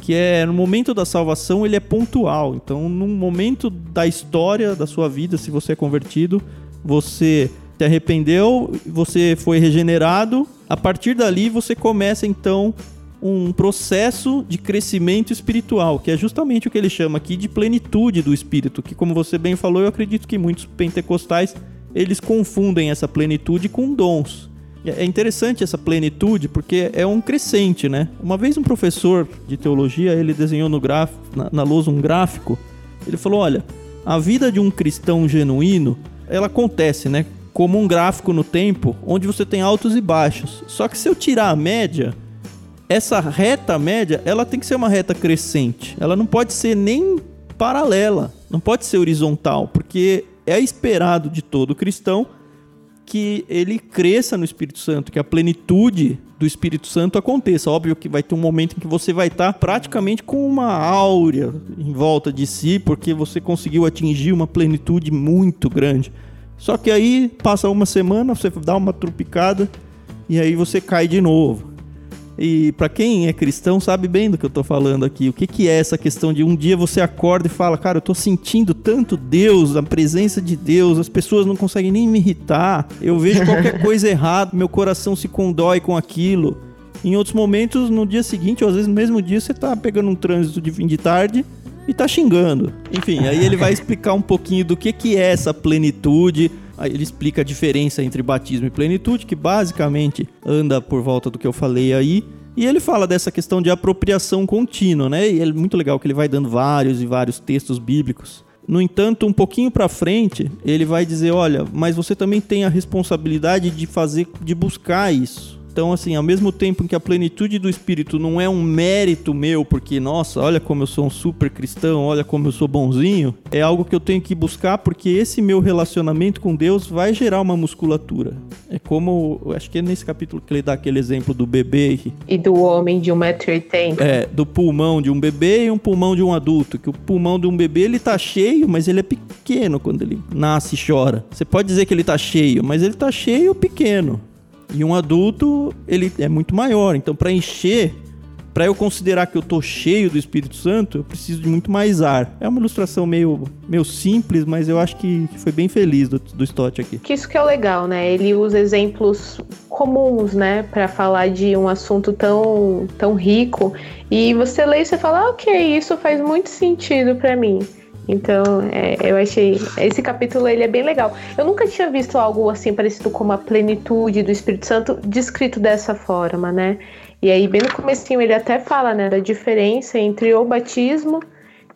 que é no momento da salvação ele é pontual. Então, num momento da história da sua vida, se você é convertido, você se arrependeu, você foi regenerado. A partir dali você começa então um processo de crescimento espiritual, que é justamente o que ele chama aqui de plenitude do espírito, que como você bem falou, eu acredito que muitos pentecostais eles confundem essa plenitude com dons. É interessante essa plenitude porque é um crescente, né? Uma vez um professor de teologia, ele desenhou no gráfico, na, na lousa um gráfico, ele falou, olha, a vida de um cristão genuíno, ela acontece, né? Como um gráfico no tempo, onde você tem altos e baixos. Só que se eu tirar a média, essa reta média, ela tem que ser uma reta crescente. Ela não pode ser nem paralela, não pode ser horizontal, porque é esperado de todo cristão que ele cresça no Espírito Santo, que a plenitude do Espírito Santo aconteça. Óbvio que vai ter um momento em que você vai estar praticamente com uma áurea em volta de si, porque você conseguiu atingir uma plenitude muito grande. Só que aí passa uma semana, você dá uma trupicada e aí você cai de novo. E para quem é cristão sabe bem do que eu tô falando aqui. O que, que é essa questão de um dia você acorda e fala, cara, eu tô sentindo tanto Deus, a presença de Deus, as pessoas não conseguem nem me irritar. Eu vejo qualquer *laughs* coisa errada, meu coração se condói com aquilo. Em outros momentos, no dia seguinte, ou às vezes no mesmo dia, você tá pegando um trânsito de fim de tarde e tá xingando. Enfim, aí ele vai *laughs* explicar um pouquinho do que, que é essa plenitude. Ele explica a diferença entre batismo e plenitude, que basicamente anda por volta do que eu falei aí. E ele fala dessa questão de apropriação contínua, né? E é muito legal que ele vai dando vários e vários textos bíblicos. No entanto, um pouquinho para frente, ele vai dizer, olha, mas você também tem a responsabilidade de fazer, de buscar isso. Então, assim, ao mesmo tempo que a plenitude do Espírito não é um mérito meu, porque, nossa, olha como eu sou um super cristão, olha como eu sou bonzinho, é algo que eu tenho que buscar porque esse meu relacionamento com Deus vai gerar uma musculatura. É como, acho que é nesse capítulo que ele dá aquele exemplo do bebê. E do homem de 1,80m. É, do pulmão de um bebê e um pulmão de um adulto. Que o pulmão de um bebê, ele tá cheio, mas ele é pequeno quando ele nasce e chora. Você pode dizer que ele tá cheio, mas ele tá cheio pequeno. E um adulto, ele é muito maior. Então, para encher, para eu considerar que eu tô cheio do Espírito Santo, eu preciso de muito mais ar. É uma ilustração meio, meio simples, mas eu acho que foi bem feliz do, do Stott aqui. Que isso que é legal, né? Ele usa exemplos comuns, né, para falar de um assunto tão, tão rico. E você lê e você fala, ah, ok, isso faz muito sentido para mim. Então, é, eu achei esse capítulo ele é bem legal. Eu nunca tinha visto algo assim parecido com a plenitude do Espírito Santo descrito dessa forma, né? E aí bem no comecinho ele até fala, né, da diferença entre o batismo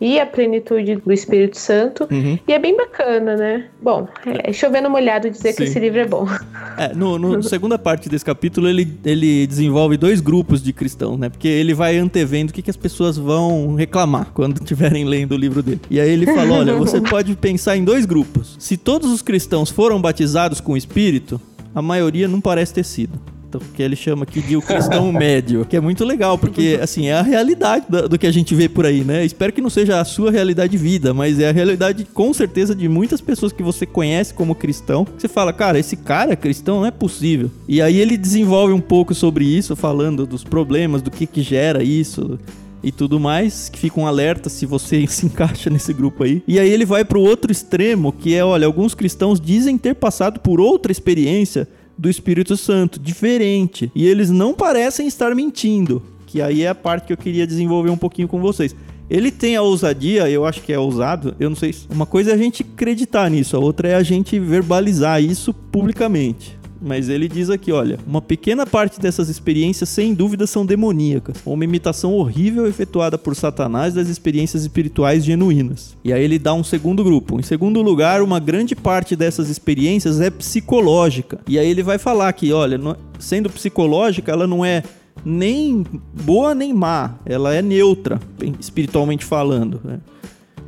e a plenitude do Espírito Santo. Uhum. E é bem bacana, né? Bom, é chovendo molhado dizer Sim. que esse livro é bom. *laughs* É, no, no segunda parte desse capítulo, ele, ele desenvolve dois grupos de cristãos, né? Porque ele vai antevendo o que, que as pessoas vão reclamar quando *laughs* estiverem lendo o livro dele. E aí ele fala: olha, você *laughs* pode pensar em dois grupos. Se todos os cristãos foram batizados com o Espírito, a maioria não parece ter sido que ele chama aqui de o cristão *laughs* médio, que é muito legal, porque assim, é a realidade do, que a gente vê por aí, né? Espero que não seja a sua realidade de vida, mas é a realidade com certeza de muitas pessoas que você conhece como cristão. Você fala, cara, esse cara é cristão, não é possível. E aí ele desenvolve um pouco sobre isso, falando dos problemas, do que que gera isso, e tudo mais, que fica um alerta se você *laughs* se encaixa nesse grupo aí. E aí ele vai para o outro extremo, que é, olha, alguns cristãos dizem ter passado por outra experiência do Espírito Santo, diferente. E eles não parecem estar mentindo, que aí é a parte que eu queria desenvolver um pouquinho com vocês. Ele tem a ousadia, eu acho que é ousado, eu não sei. Uma coisa é a gente acreditar nisso, a outra é a gente verbalizar isso publicamente. Mas ele diz aqui, olha, uma pequena parte dessas experiências sem dúvida são demoníacas, uma imitação horrível efetuada por Satanás das experiências espirituais genuínas. E aí ele dá um segundo grupo. Em segundo lugar, uma grande parte dessas experiências é psicológica. E aí ele vai falar que, olha, sendo psicológica, ela não é nem boa nem má, ela é neutra, espiritualmente falando. Né?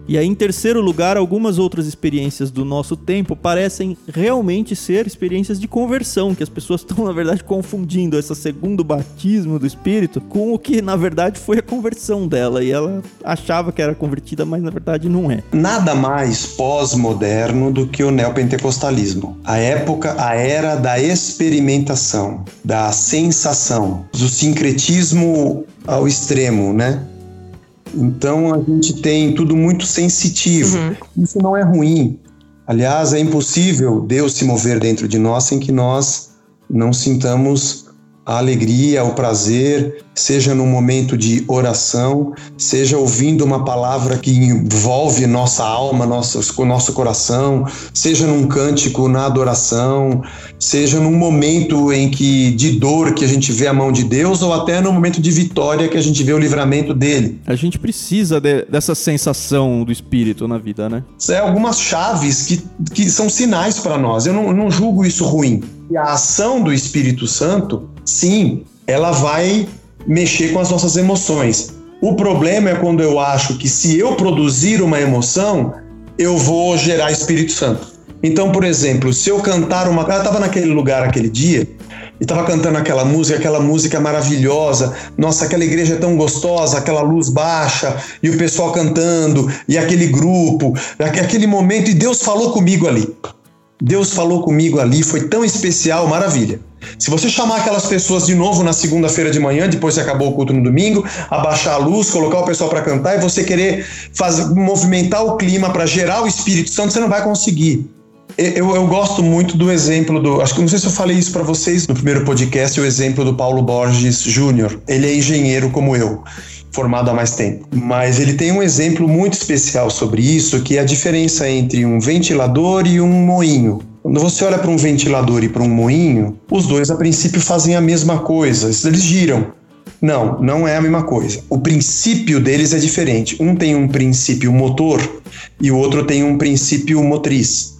E aí, em terceiro lugar, algumas outras experiências do nosso tempo parecem realmente ser experiências de conversão, que as pessoas *laughs* estão, na verdade, confundindo esse segundo batismo do Espírito com o que, na verdade, foi a conversão dela. E ela achava que era convertida, mas na verdade não é. Nada mais pós-moderno do que o neopentecostalismo. A época, a era da experimentação, da sensação, do sincretismo ao extremo, né? Então a gente tem tudo muito sensitivo. Uhum. Isso não é ruim. Aliás, é impossível Deus se mover dentro de nós sem que nós não sintamos a alegria, o prazer, seja num momento de oração, seja ouvindo uma palavra que envolve nossa alma, nosso, nosso coração, seja num cântico na adoração, seja num momento em que de dor que a gente vê a mão de Deus ou até no momento de vitória que a gente vê o livramento dele. A gente precisa de, dessa sensação do Espírito na vida, né? É algumas chaves que, que são sinais para nós. Eu não, não julgo isso ruim. E a ação do Espírito Santo, sim, ela vai mexer com as nossas emoções. O problema é quando eu acho que se eu produzir uma emoção, eu vou gerar Espírito Santo. Então, por exemplo, se eu cantar uma. Eu estava naquele lugar aquele dia e estava cantando aquela música, aquela música maravilhosa. Nossa, aquela igreja é tão gostosa, aquela luz baixa e o pessoal cantando e aquele grupo, aquele momento. E Deus falou comigo ali. Deus falou comigo ali, foi tão especial, maravilha. Se você chamar aquelas pessoas de novo na segunda-feira de manhã, depois que acabou o culto no domingo, abaixar a luz, colocar o pessoal para cantar e você querer fazer, movimentar o clima para gerar o Espírito Santo, você não vai conseguir. Eu, eu, gosto muito do exemplo do. Acho que não sei se eu falei isso para vocês no primeiro podcast, o exemplo do Paulo Borges Júnior. Ele é engenheiro como eu formado há mais tempo. Mas ele tem um exemplo muito especial sobre isso, que é a diferença entre um ventilador e um moinho. Quando você olha para um ventilador e para um moinho, os dois a princípio fazem a mesma coisa, eles giram. Não, não é a mesma coisa. O princípio deles é diferente. Um tem um princípio motor e o outro tem um princípio motriz.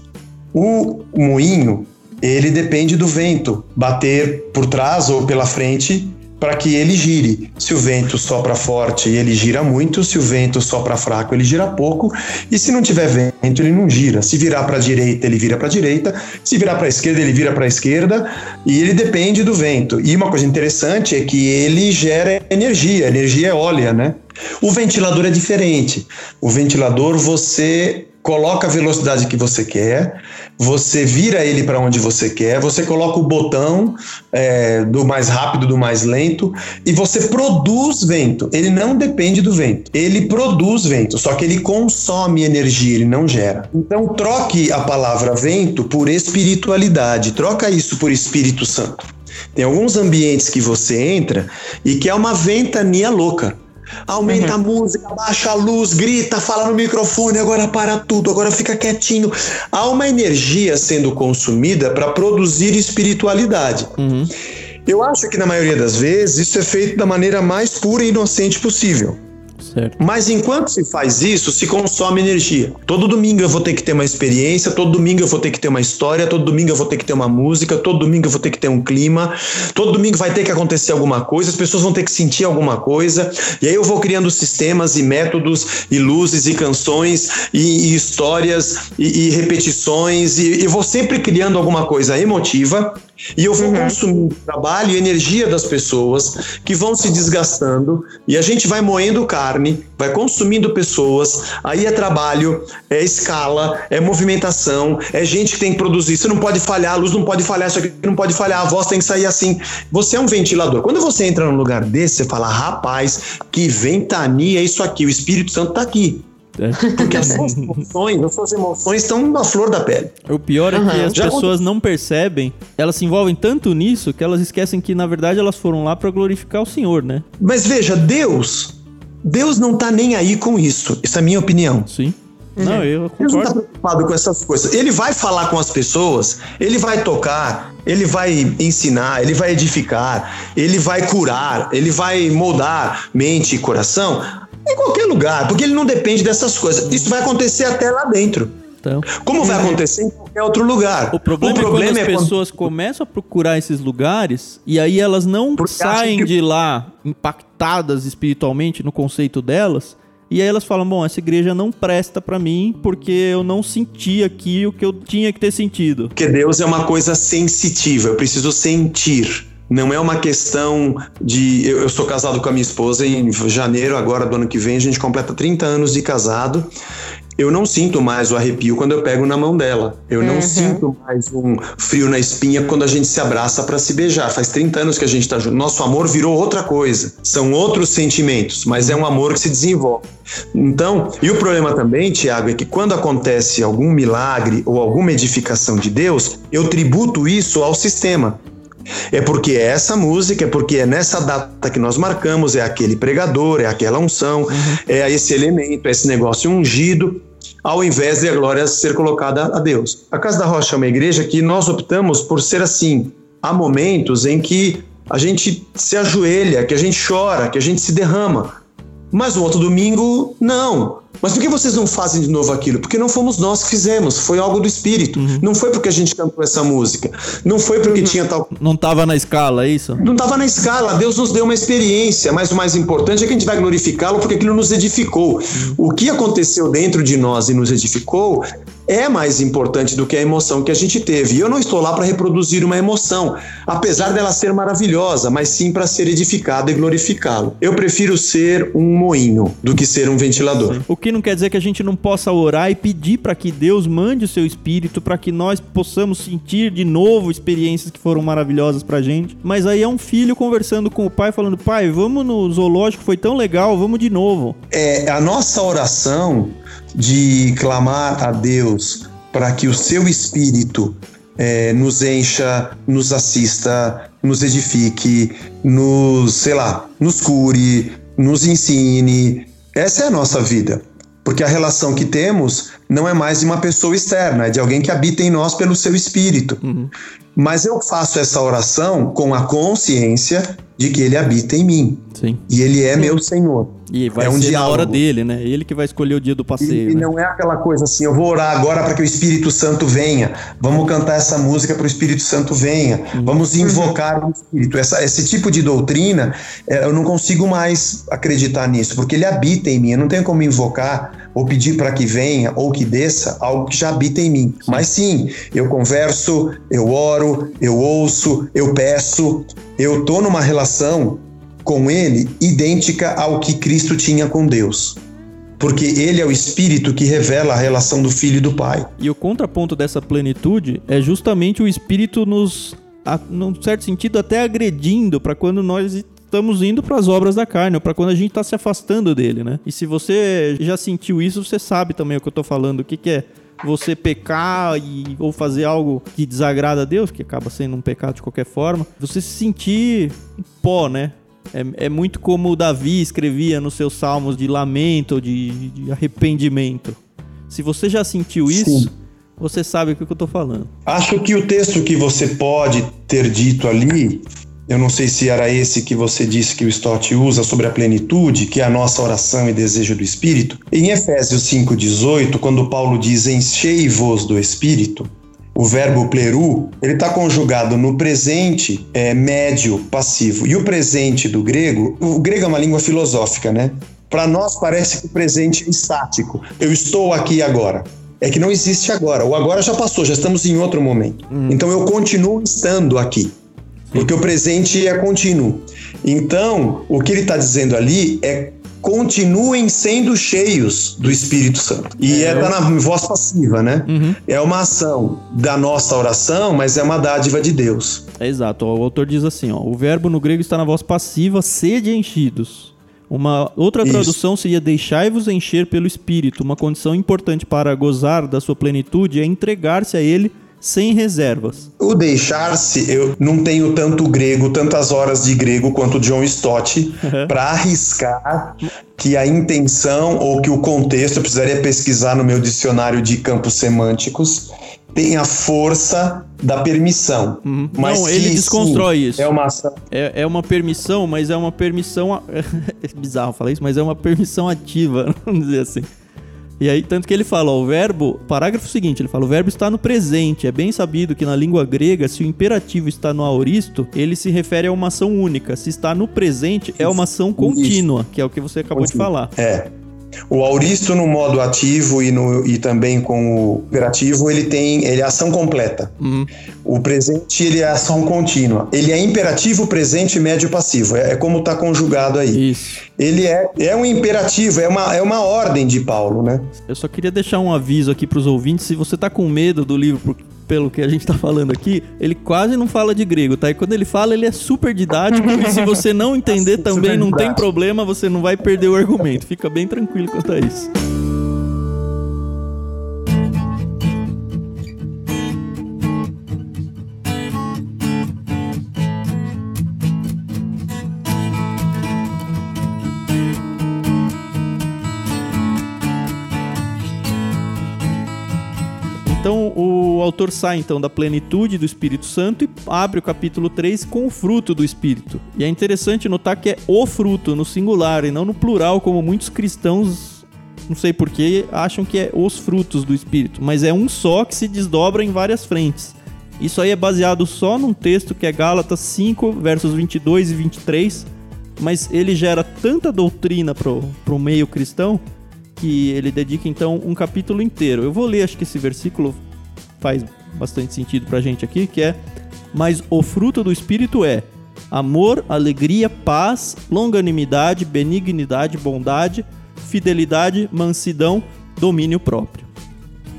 O moinho, ele depende do vento bater por trás ou pela frente para que ele gire. Se o vento sopra forte, ele gira muito, se o vento sopra fraco, ele gira pouco, e se não tiver vento, ele não gira. Se virar para a direita, ele vira para a direita, se virar para a esquerda, ele vira para a esquerda, e ele depende do vento. E uma coisa interessante é que ele gera energia, energia eólica, né? O ventilador é diferente. O ventilador você coloca a velocidade que você quer, você vira ele para onde você quer, você coloca o botão é, do mais rápido, do mais lento, e você produz vento. Ele não depende do vento, ele produz vento, só que ele consome energia, ele não gera. Então troque a palavra vento por espiritualidade, troca isso por Espírito Santo. Tem alguns ambientes que você entra e que é uma ventania louca. Aumenta uhum. a música, baixa a luz, grita, fala no microfone, agora para tudo, agora fica quietinho. Há uma energia sendo consumida para produzir espiritualidade. Uhum. Eu acho que na maioria das vezes isso é feito da maneira mais pura e inocente possível. Certo. Mas enquanto se faz isso, se consome energia. Todo domingo eu vou ter que ter uma experiência, todo domingo eu vou ter que ter uma história, todo domingo eu vou ter que ter uma música, todo domingo eu vou ter que ter um clima, todo domingo vai ter que acontecer alguma coisa, as pessoas vão ter que sentir alguma coisa, e aí eu vou criando sistemas e métodos e luzes e canções e, e histórias e, e repetições, e, e vou sempre criando alguma coisa emotiva e eu vou uhum. consumindo trabalho e energia das pessoas que vão se desgastando e a gente vai moendo carne, vai consumindo pessoas, aí é trabalho, é escala, é movimentação, é gente que tem que produzir. Você não pode falhar, a luz não pode falhar, isso aqui não pode falhar, a voz tem que sair assim. Você é um ventilador. Quando você entra num lugar desse, você fala, rapaz, que ventania é isso aqui, o Espírito Santo está aqui. É. Porque as *laughs* suas emoções, as suas emoções estão na flor da pele. O pior é que uhum. as Já pessoas não percebem, elas se envolvem tanto nisso que elas esquecem que, na verdade, elas foram lá para glorificar o Senhor, né? Mas veja, Deus, Deus não tá nem aí com isso. Isso é a minha opinião. Sim. Não, eu concordo. Deus não tá preocupado com essas coisas. Ele vai falar com as pessoas, ele vai tocar, ele vai ensinar, ele vai edificar, ele vai curar, ele vai moldar mente e coração em qualquer lugar, porque ele não depende dessas coisas. Isso vai acontecer até lá dentro. Então, Como vai acontecer em qualquer outro lugar? O problema, o problema é quando as é pessoas quando... começam a procurar esses lugares e aí elas não porque saem que... de lá impactadas espiritualmente no conceito delas. E aí elas falam: bom, essa igreja não presta para mim porque eu não senti aqui o que eu tinha que ter sentido. Porque Deus é uma coisa sensitiva, eu preciso sentir. Não é uma questão de. Eu, eu, sou casado com a minha esposa em janeiro, agora do ano que vem, a gente completa 30 anos de casado. Eu não sinto mais o arrepio quando eu pego na mão dela. Eu não uhum. sinto mais um frio na espinha quando a gente se abraça para se beijar. Faz 30 anos que a gente tá junto. Nosso amor virou outra coisa. São outros sentimentos, mas é um amor que se desenvolve. Então, e o problema também, Tiago, é que quando acontece algum milagre ou alguma edificação de Deus, eu tributo isso ao sistema. É porque é essa música, é porque é nessa data que nós marcamos, é aquele pregador, é aquela unção, uhum. é esse elemento, é esse negócio ungido, ao invés de a glória ser colocada a Deus. A Casa da Rocha é uma igreja que nós optamos por ser assim. Há momentos em que a gente se ajoelha, que a gente chora, que a gente se derrama. Mas no outro domingo, não. Mas por que vocês não fazem de novo aquilo? Porque não fomos nós que fizemos, foi algo do espírito. Uhum. Não foi porque a gente cantou essa música. Não foi porque uhum. tinha tal. Não estava na escala, é isso? Não estava na escala. Deus nos deu uma experiência, mas o mais importante é que a gente vai glorificá-lo porque aquilo nos edificou. Uhum. O que aconteceu dentro de nós e nos edificou é mais importante do que a emoção que a gente teve. E eu não estou lá para reproduzir uma emoção, apesar dela ser maravilhosa, mas sim para ser edificado e glorificá-lo. Eu prefiro ser um moinho do que ser um ventilador. O que não quer dizer que a gente não possa orar e pedir para que Deus mande o seu espírito para que nós possamos sentir de novo experiências que foram maravilhosas pra gente. Mas aí é um filho conversando com o pai falando: "Pai, vamos no zoológico, foi tão legal, vamos de novo". É, a nossa oração de clamar a Deus para que o seu espírito é, nos encha, nos assista, nos edifique, nos, sei lá, nos cure, nos ensine. Essa é a nossa vida. Porque a relação que temos não é mais de uma pessoa externa, é de alguém que habita em nós pelo seu espírito. Uhum. Mas eu faço essa oração com a consciência de que ele habita em mim. Sim. E ele é meu Senhor. E vai É um ser na diálogo. hora dele, né? Ele que vai escolher o dia do passeio. e né? não é aquela coisa assim, eu vou orar agora para que o Espírito Santo venha. Vamos cantar essa música para o Espírito Santo venha. Vamos invocar o Espírito. Essa- esse tipo de doutrina, eh, eu não consigo mais acreditar nisso, porque ele habita em mim. Eu não tenho como invocar ou pedir para que venha ou que desça algo que já habita em mim. Mas sim, eu converso, eu oro, eu ouço, eu peço. Eu tô numa relação com ele idêntica ao que Cristo tinha com Deus porque ele é o espírito que revela a relação do filho e do pai. E o contraponto dessa plenitude é justamente o espírito nos, a, num certo sentido, até agredindo para quando nós estamos indo para as obras da carne, ou para quando a gente está se afastando dele, né? E se você já sentiu isso, você sabe também o que eu tô falando, o que, que é você pecar e, ou fazer algo que desagrada a Deus, que acaba sendo um pecado de qualquer forma, você se sentir pó, né? É, é muito como Davi escrevia nos seus salmos de lamento, de, de arrependimento. Se você já sentiu isso, Sim. você sabe o que eu tô falando. Acho que o texto que você pode ter dito ali, eu não sei se era esse que você disse que o Stott usa sobre a plenitude, que é a nossa oração e desejo do Espírito. Em Efésios 5,18, quando Paulo diz enchei-vos do Espírito, o verbo pleru, ele está conjugado no presente é, médio passivo. E o presente do grego, o grego é uma língua filosófica, né? Para nós parece que o presente é estático. Eu estou aqui agora. É que não existe agora. O agora já passou, já estamos em outro momento. Então eu continuo estando aqui. Porque o presente é contínuo. Então, o que ele está dizendo ali é continuem sendo cheios do Espírito Santo. E é, tá na voz passiva, né? Uhum. É uma ação da nossa oração, mas é uma dádiva de Deus. É exato. o autor diz assim, ó, o verbo no grego está na voz passiva, sede enchidos. Uma outra Isso. tradução seria deixai-vos encher pelo Espírito. Uma condição importante para gozar da sua plenitude é entregar-se a ele sem reservas. O deixar-se, eu não tenho tanto grego, tantas horas de grego quanto John Stott para arriscar que a intenção ou que o contexto, eu precisaria pesquisar no meu dicionário de campos semânticos, tem a força da permissão. Uhum. Mas Não, ele desconstrói sim, isso. É uma. É, é uma permissão, mas é uma permissão. a- *laughs* É bizarro falar isso, mas é uma permissão ativa, *laughs* vamos dizer assim. E aí, tanto que ele fala, ó, o verbo. Parágrafo seguinte, ele fala: o verbo está no presente. É bem sabido que na língua grega, se o imperativo está no aoristo, ele se refere a uma ação única. Se está no presente, é uma ação contínua, que é o que você acabou de Contínua. falar. É. O auristo no modo ativo e, no, e também com o imperativo, ele tem ele é ação completa. Uhum. O presente ele é ação contínua. Ele é imperativo, presente, médio, passivo. É, é como está conjugado aí. Isso. Ele é, é um imperativo, é uma, é uma ordem de Paulo, né? Eu só queria deixar um aviso aqui pros ouvintes. Se você tá com medo do livro, pelo que a gente tá falando aqui, ele quase não fala de grego, tá? E quando ele fala, ele é super didático. e se você não entender *laughs* também, não tem problema, você não vai perder o argumento. Fica bem tranquilo quanto a isso. Autor sai então da plenitude do Espírito Santo e abre o capítulo 3 com o fruto do Espírito. E é interessante notar que é o fruto no singular e não no plural, como muitos cristãos, não sei porquê, acham que é os frutos do Espírito, mas é um só que se desdobra em várias frentes. Isso aí é baseado só num texto que é Gálatas 5, versos 22 e 23, mas ele gera tanta doutrina pro, pro meio cristão que ele dedica então um capítulo inteiro. Eu vou ler, acho que esse versículo faz bastante sentido pra gente aqui, que é: "Mas o fruto do espírito é amor, alegria, paz, longanimidade, benignidade, bondade, fidelidade, mansidão, domínio próprio".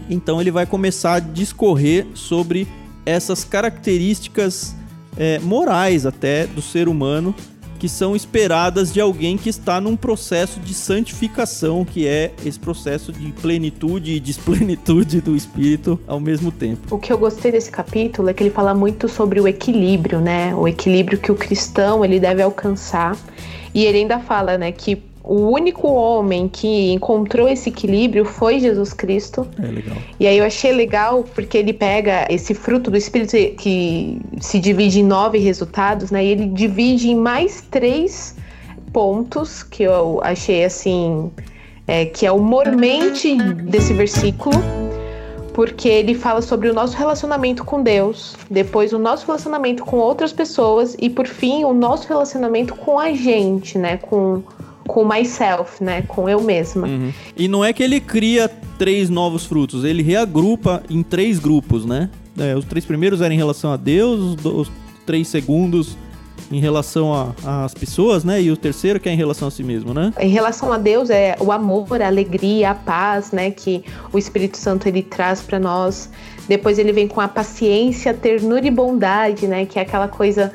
Então ele vai começar a discorrer sobre essas características eh, morais até do ser humano que são esperadas de alguém que está num processo de santificação, que é esse processo de plenitude e desplenitude do espírito ao mesmo tempo. O que eu gostei desse capítulo é que ele fala muito sobre o equilíbrio, né? O equilíbrio que o cristão ele deve alcançar. E ele ainda fala, né, que o único homem que encontrou esse equilíbrio foi Jesus Cristo. É legal. E aí eu achei legal porque ele pega esse fruto do Espírito que se divide em nove resultados, né? E ele divide em mais três pontos que eu achei assim, é, que é o mormente desse versículo porque ele fala sobre o nosso relacionamento com Deus, depois o nosso relacionamento com outras pessoas e por fim o nosso relacionamento com a gente, né, com com myself, né, com eu mesma. Uhum. E não é que ele cria três novos frutos, ele reagrupa em três grupos, né? É, os três primeiros eram em relação a Deus, os, os três segundos em relação às pessoas, né? E o terceiro que é em relação a si mesmo, né? Em relação a Deus é o amor, a alegria, a paz, né? Que o Espírito Santo ele traz para nós. Depois ele vem com a paciência, ternura e bondade, né? Que é aquela coisa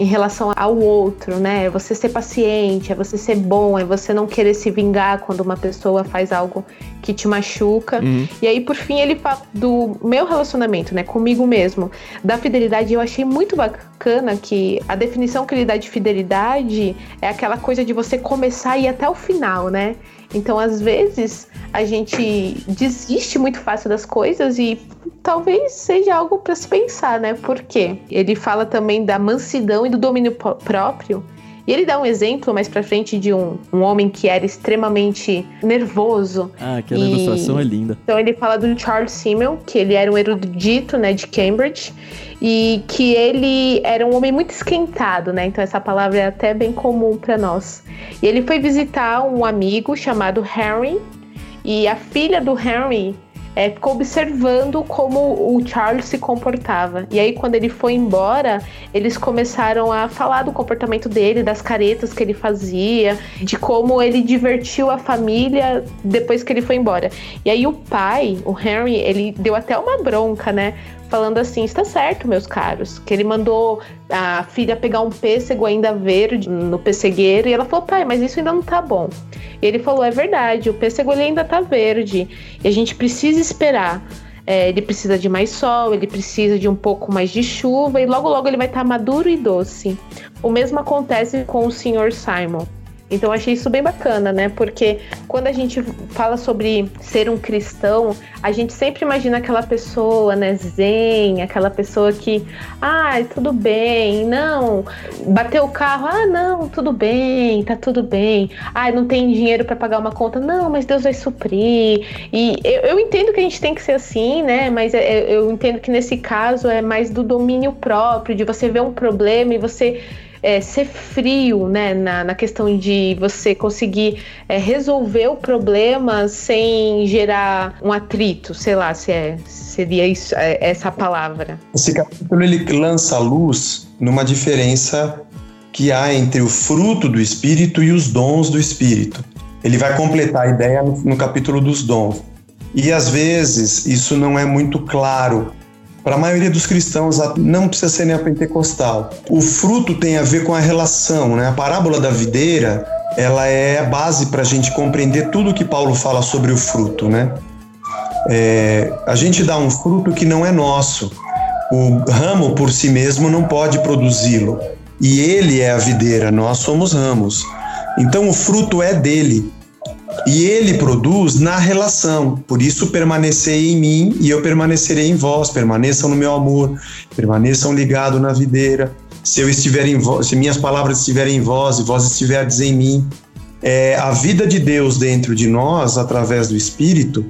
em relação ao outro, né? É você ser paciente, é você ser bom, é você não querer se vingar quando uma pessoa faz algo que te machuca. Uhum. E aí, por fim, ele fala do meu relacionamento, né, comigo mesmo, da fidelidade. Eu achei muito bacana que a definição que ele dá de fidelidade é aquela coisa de você começar e ir até o final, né? Então, às vezes, a gente desiste muito fácil das coisas e talvez seja algo para se pensar, né? Por quê? Ele fala também da mansidão e do domínio próprio. E ele dá um exemplo mais pra frente de um, um homem que era extremamente nervoso. Ah, aquela e... ilustração é linda. Então ele fala do Charles Simmel, que ele era um erudito, né, de Cambridge, e que ele era um homem muito esquentado, né? Então essa palavra é até bem comum para nós. E ele foi visitar um amigo chamado Henry, e a filha do Henry é, ficou observando como o Charles se comportava. E aí, quando ele foi embora, eles começaram a falar do comportamento dele, das caretas que ele fazia, de como ele divertiu a família depois que ele foi embora. E aí, o pai, o Henry, ele deu até uma bronca, né? Falando assim: está certo, meus caros. Que ele mandou a filha pegar um pêssego ainda verde no pessegueiro e ela falou: pai, mas isso ainda não tá bom. E ele falou: é verdade, o pêssego ele ainda tá verde e a gente precisa esperar. É, ele precisa de mais sol, ele precisa de um pouco mais de chuva e logo logo ele vai estar tá maduro e doce. O mesmo acontece com o Sr. Simon. Então achei isso bem bacana, né? Porque quando a gente fala sobre ser um cristão, a gente sempre imagina aquela pessoa, né, zen, aquela pessoa que, ah, tudo bem, não, bateu o carro, ah, não, tudo bem, tá tudo bem. Ai, não tem dinheiro para pagar uma conta, não, mas Deus vai suprir. E eu, eu, entendo que a gente tem que ser assim, né? Mas é, é, eu entendo que nesse caso é mais do domínio próprio, de você ver um problema e você é, ser frio, né, na, na, questão de você conseguir é, resolver o problema sem gerar um atrito, sei lá, se é, seria isso, é, essa palavra. Esse capítulo ele lança a luz numa diferença que há entre o fruto do Espírito e os dons do Espírito. Ele vai completar a ideia no, no capítulo dos dons. E às vezes isso não é muito claro para a maioria dos cristãos, não precisa ser nem a pentecostal. O fruto tem a ver com a relação, né? A parábola da videira, ela é a base para a gente compreender tudo que Paulo fala sobre o fruto, né? É, a gente dá um fruto que não é nosso. O ramo por si mesmo não pode produzi-lo. E ele é a videira, nós somos ramos. Então o fruto é dele. E ele produz na relação. Por isso, permanecei em mim e eu permanecerei em vós. Permaneçam no meu amor, permaneçam ligados na videira. Se eu estiver em vós, se minhas palavras estiverem em vós e vós estiverdes em mim, é a vida de Deus dentro de nós, através do Espírito,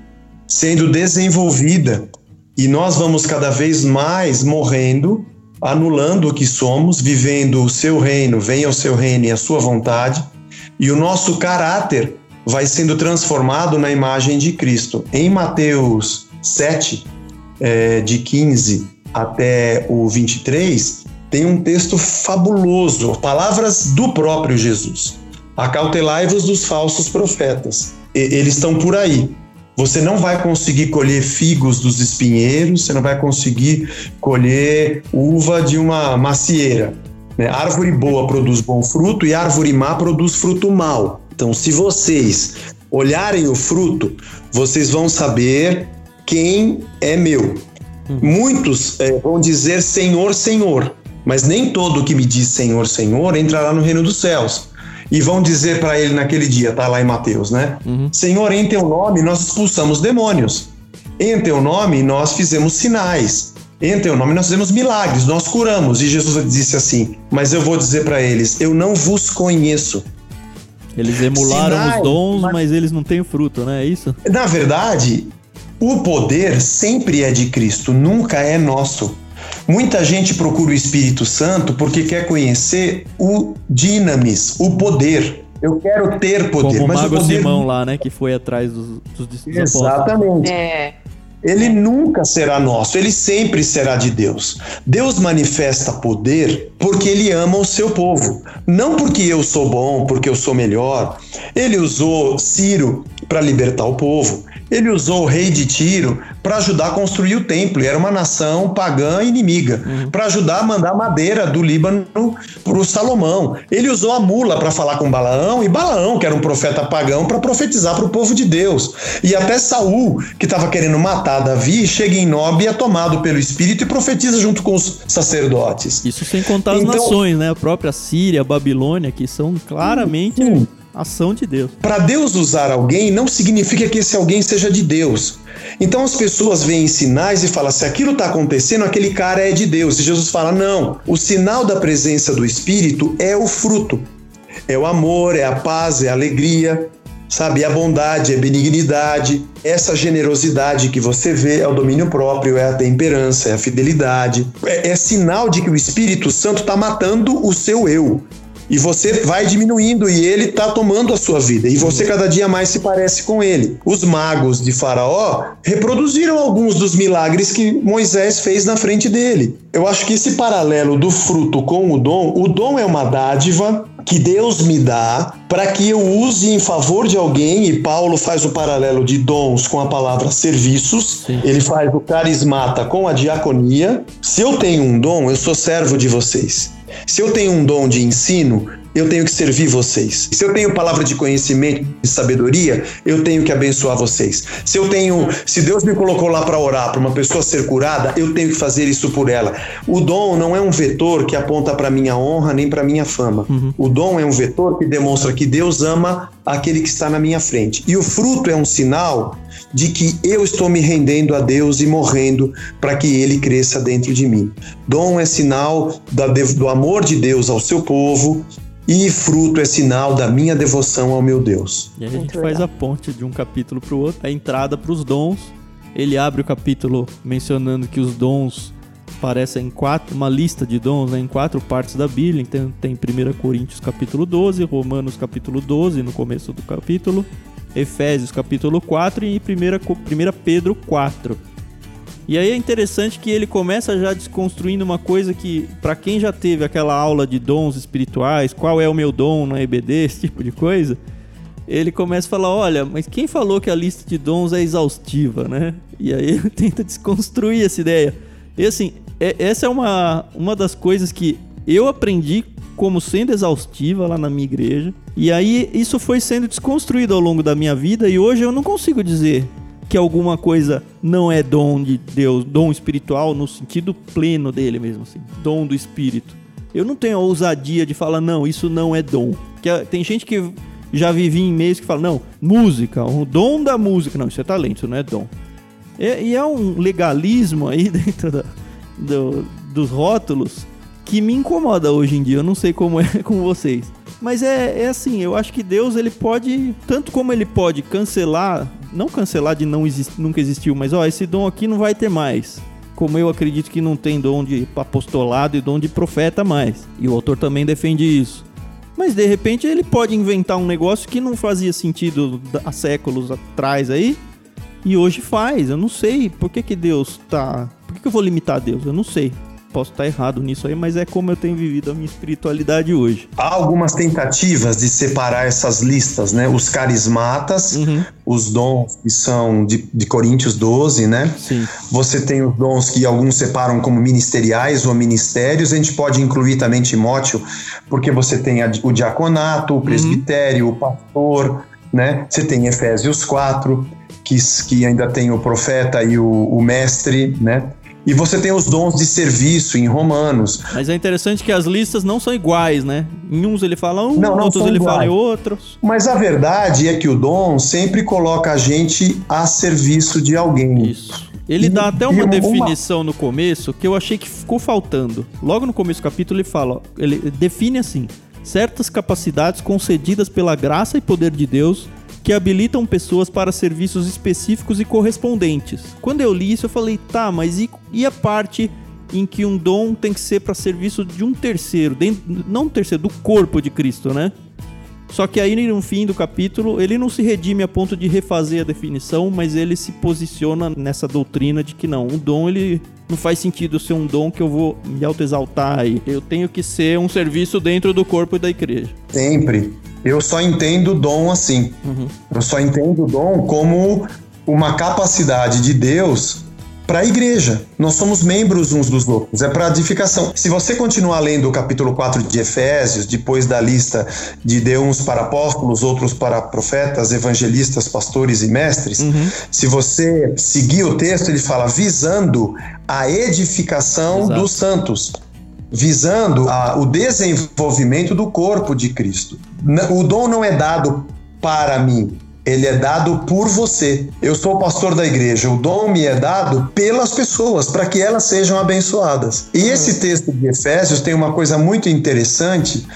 sendo desenvolvida. E nós vamos cada vez mais morrendo, anulando o que somos, vivendo o seu reino, venha o seu reino e a sua vontade, e o nosso caráter vai sendo transformado na imagem de Cristo. Em Mateus 7, é, de 15 até o 23, tem um texto fabuloso, palavras do próprio Jesus. Acautelai-vos dos falsos profetas. E, eles estão por aí. Você não vai conseguir colher figos dos espinheiros, você não vai conseguir colher uva de uma macieira. Né? Árvore boa produz bom fruto e árvore má produz fruto mau. Então, se vocês olharem o fruto, vocês vão saber quem é meu. Muitos é, vão dizer Senhor, Senhor, mas nem todo que me diz Senhor, Senhor entrará no reino dos céus. e vão dizer para ele naquele dia, tá lá em Mateus, né? Uhum. Senhor, em teu nome nós expulsamos demônios. Em teu nome nós fizemos sinais. Em teu nome nós fizemos milagres, nós curamos. E Jesus disse assim: Mas eu vou dizer para eles: Eu não vos conheço. Eles emularam Sinais, os dons, mas... mas eles não têm fruto, né? É isso? Na verdade, o poder sempre é de Cristo, nunca é nosso. Muita gente procura o Espírito Santo porque quer conhecer o dinamis, o poder. Eu quero ter poder. Como o Mago poder... Simão lá, né? Que foi atrás dos, dos, dos Exatamente. É. Ele nunca será nosso, ele sempre será de Deus. Deus manifesta poder porque ele ama o seu povo, não porque eu sou bom, porque eu sou melhor. Ele usou Ciro para libertar o povo. Ele usou o rei de Tiro para ajudar a construir o templo. E era uma nação pagã inimiga, uhum. para ajudar a mandar madeira do Líbano para o Salomão. Ele usou a mula para falar com Balaão e Balaão, que era um profeta pagão, para profetizar para o povo de Deus. E até Saul, que estava querendo matar Davi, chega em Nob e é tomado pelo Espírito e profetiza junto com os sacerdotes. Isso sem contar as então, nações, né? A própria Síria, a Babilônia, que são claramente. Ação de Deus. Para Deus usar alguém não significa que esse alguém seja de Deus. Então as pessoas veem sinais e falam: se aquilo está acontecendo, aquele cara é de Deus. E Jesus fala: não, o sinal da presença do Espírito é o fruto. É o amor, é a paz, é a alegria, sabe? É a bondade, é a benignidade. Essa generosidade que você vê é o domínio próprio, é a temperança, é a fidelidade. É, é sinal de que o Espírito Santo está matando o seu eu e você vai diminuindo e ele está tomando a sua vida e você cada dia mais se parece com ele. Os magos de Faraó reproduziram alguns dos milagres que Moisés fez na frente dele. Eu acho que esse paralelo do fruto com o dom, o dom é uma dádiva que Deus me dá para que eu use em favor de alguém, e Paulo faz o paralelo de dons com a palavra serviços, Sim. ele faz o carismata com a diaconia. Se eu tenho um dom, eu sou servo de vocês. Se eu tenho um dom de ensino, eu tenho que servir vocês. Se eu tenho palavra de conhecimento e sabedoria, eu tenho que abençoar vocês. Se eu tenho, se Deus me colocou lá para orar para uma pessoa ser curada, eu tenho que fazer isso por ela. O dom não é um vetor que aponta para minha honra nem para minha fama. Uhum. O dom é um vetor que demonstra que Deus ama aquele que está na minha frente. E o fruto é um sinal de que eu estou me rendendo a Deus e morrendo para que ele cresça dentro de mim. Dom é sinal do amor de Deus ao seu povo, e fruto é sinal da minha devoção ao meu Deus. E a gente faz a ponte de um capítulo para o outro, a entrada para os dons. Ele abre o capítulo mencionando que os dons aparecem em quatro, uma lista de dons né, em quatro partes da Bíblia. Então tem 1 Coríntios capítulo 12, Romanos capítulo 12 no começo do capítulo, Efésios capítulo 4 e 1 Pedro 4. E aí é interessante que ele começa já desconstruindo uma coisa que, para quem já teve aquela aula de dons espirituais, qual é o meu dom na EBD, esse tipo de coisa, ele começa a falar: olha, mas quem falou que a lista de dons é exaustiva, né? E aí ele *laughs* tenta desconstruir essa ideia. E assim, é, essa é uma, uma das coisas que eu aprendi como sendo exaustiva lá na minha igreja. E aí isso foi sendo desconstruído ao longo da minha vida e hoje eu não consigo dizer que alguma coisa não é dom de Deus, dom espiritual no sentido pleno dele mesmo, assim, dom do espírito. Eu não tenho a ousadia de falar, não, isso não é dom. Que tem gente que já vive em meios que fala, não, música, o dom da música. Não, isso é talento, isso não é dom. E, e é um legalismo aí *laughs* dentro da, do, dos rótulos que me incomoda hoje em dia. Eu não sei como é *laughs* com vocês. Mas é, é assim, eu acho que Deus ele pode, tanto como ele pode cancelar não cancelar de não exist, nunca existiu, mas ó, esse dom aqui não vai ter mais. Como eu acredito que não tem dom de apostolado e dom de profeta mais. E o autor também defende isso. Mas de repente ele pode inventar um negócio que não fazia sentido há séculos atrás aí. E hoje faz. Eu não sei. Por que, que Deus tá. Por que, que eu vou limitar Deus? Eu não sei posso estar errado nisso aí, mas é como eu tenho vivido a minha espiritualidade hoje. Há algumas tentativas de separar essas listas, né? Os carismatas, uhum. os dons que são de, de Coríntios 12, né? Sim. Você tem os dons que alguns separam como ministeriais ou ministérios, a gente pode incluir também Timóteo, porque você tem a, o diaconato, o presbitério, uhum. o pastor, né? Você tem Efésios 4, que, que ainda tem o profeta e o, o mestre, né? E você tem os dons de serviço em Romanos. Mas é interessante que as listas não são iguais, né? Em uns ele fala um, Não, não outros ele iguais. fala em outros. Mas a verdade é que o dom sempre coloca a gente a serviço de alguém. Isso. Ele E- dá até uma uma- definição no começo que eu achei que ficou faltando. Logo no começo do capítulo ele fala, ele define assim: certas capacidades concedidas pela graça e poder de Deus que habilitam pessoas para serviços específicos e correspondentes. Quando eu li isso eu falei, tá, mas e, e a parte em que um dom tem que ser para serviço de um terceiro, dentro, não um terceiro, do corpo de Cristo, né? Só que aí no fim do capítulo, ele não se redime a ponto de refazer a definição, mas ele se posiciona nessa doutrina de que não, um dom ele não faz sentido ser um dom que eu vou me autoexaltar aí. Eu tenho que ser um serviço dentro do corpo da igreja. Sempre. Eu só entendo o dom assim. Uhum. Eu só entendo o dom como uma capacidade de Deus para a igreja. Nós somos membros uns dos outros, é para edificação. Se você continuar lendo o capítulo 4 de Efésios, depois da lista de deu uns para apóstolos, outros para profetas, evangelistas, pastores e mestres, se você seguir o texto, ele fala visando a edificação Exato. dos santos visando a- o desenvolvimento do corpo de Cristo. O dom não é dado para mim, ele é dado por você. Eu sou o pastor da igreja, o dom me é dado pelas pessoas, para que elas sejam abençoadas. E esse texto de Efésios tem uma coisa muito interessante.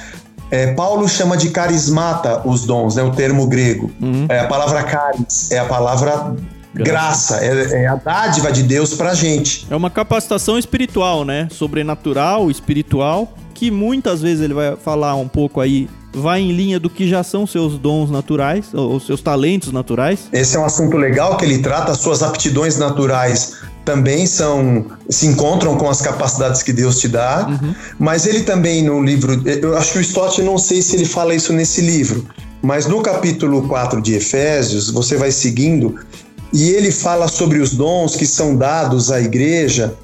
É, Paulo chama de carismata os dons, né, o termo grego. É, a palavra caris é a palavra graça, é, é a dádiva de Deus para a gente. É uma capacitação espiritual, né? Sobrenatural, espiritual, que muitas vezes ele vai falar um pouco aí, vai em linha do que já são seus dons naturais, ou seus talentos naturais. Esse é um assunto legal que ele trata, as suas aptidões naturais também são se encontram com as capacidades que Deus te dá, mas ele também no livro, eu acho que o Stott não sei se ele fala isso nesse livro, mas no capítulo 4 de Efésios, você vai seguindo e ele fala sobre os dons que são dados à igreja,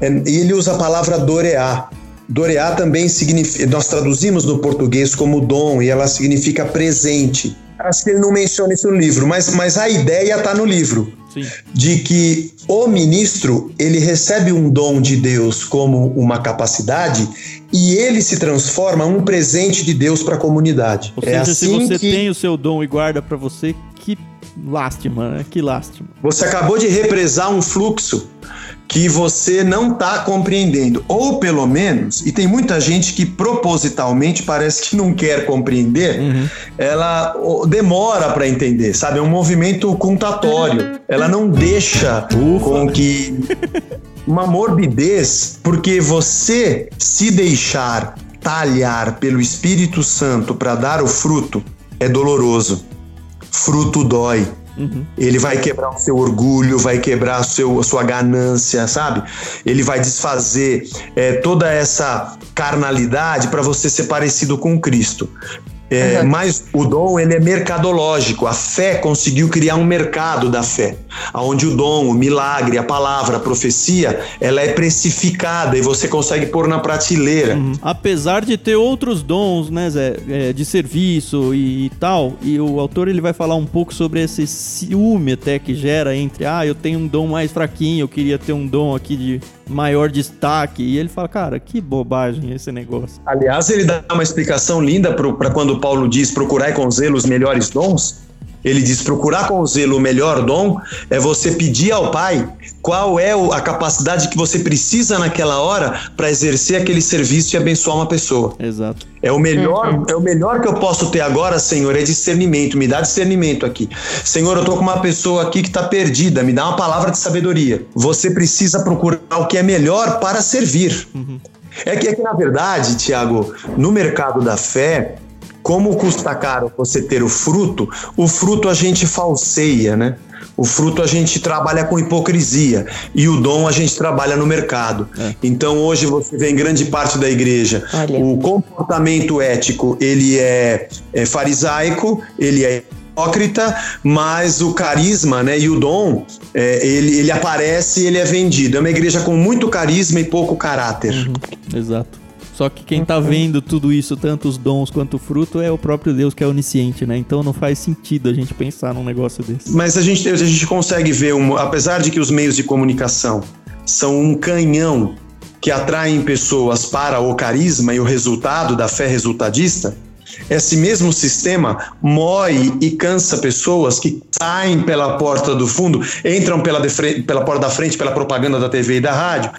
é, e ele usa a palavra dorear. Dorear também significa, nós traduzimos no português como dom e ela significa presente. Acho que ele não menciona isso no livro, mas, mas a ideia está no livro Sim. de que o ministro ele recebe um dom de Deus como uma capacidade e ele se transforma um presente de Deus para a comunidade. Ou é seja, assim se você que tem o seu dom e guarda pra você, que lástima, né? Que lástima. você acabou de represar um fluxo que você não está compreendendo, ou pelo menos, e tem muita gente que propositalmente parece que não quer compreender, ela ó, demora para entender, sabe? É um movimento contatório. Ela não deixa Ufa. com que uma morbidez, porque você se deixar talhar pelo Espírito Santo para dar o fruto é doloroso. Fruto dói. Ele vai quebrar o seu orgulho, vai quebrar seu, a sua ganância, sabe? Ele vai desfazer é, toda essa carnalidade para você ser parecido com Cristo. É, Uhum. Mas o dom ele é mercadológico. A fé conseguiu criar um mercado da fé, onde o dom, o milagre, a palavra, a profecia, ela é precificada e você consegue pôr na prateleira. Uhum. Apesar de ter outros dons, né, Zé, é, de serviço e, e tal, e o autor ele vai falar um pouco sobre esse ciúme até que gera entre, ah, eu tenho um dom mais fraquinho, eu queria ter um dom aqui de maior destaque, e ele fala, cara, que bobagem esse negócio. Aliás, ele dá uma explicação linda para quando Paulo diz procurar com zelo os melhores dons. Ele diz procurar com zelo o melhor dom é você pedir ao Pai qual é a capacidade que você precisa naquela hora para exercer aquele serviço e abençoar uma pessoa. Exato. É o melhor, é o melhor que eu posso ter agora, Senhor, é discernimento. Me dá discernimento aqui. Senhor, eu tô com uma pessoa aqui que está perdida. Me dá uma palavra de sabedoria. Você precisa procurar o que é melhor para servir. É que, é que, na verdade, Tiago, no mercado da fé, como custa caro você ter o fruto, o fruto a gente falseia, né? O fruto a gente trabalha com hipocrisia e o dom a gente trabalha no mercado. Então hoje você vê em grande parte da igreja Olha. o comportamento ético ele é, é farisaico, ele é hipócrita, mas o carisma né, e o dom é, ele, ele aparece e ele é vendido. É uma igreja com muito carisma e pouco caráter. Exato. Só que quem tá vendo tudo isso, tanto os dons quanto o fruto, é o próprio Deus que é onisciente, né? Então não faz sentido a gente pensar num negócio desse. Mas a gente, a gente consegue ver, um, apesar de que os meios de comunicação são um canhão que atraem pessoas para o carisma e o resultado da fé resultadista, esse mesmo sistema moe e cansa pessoas que saem pela porta do fundo, entram pela, pela porta da frente, pela propaganda da TV e da rádio,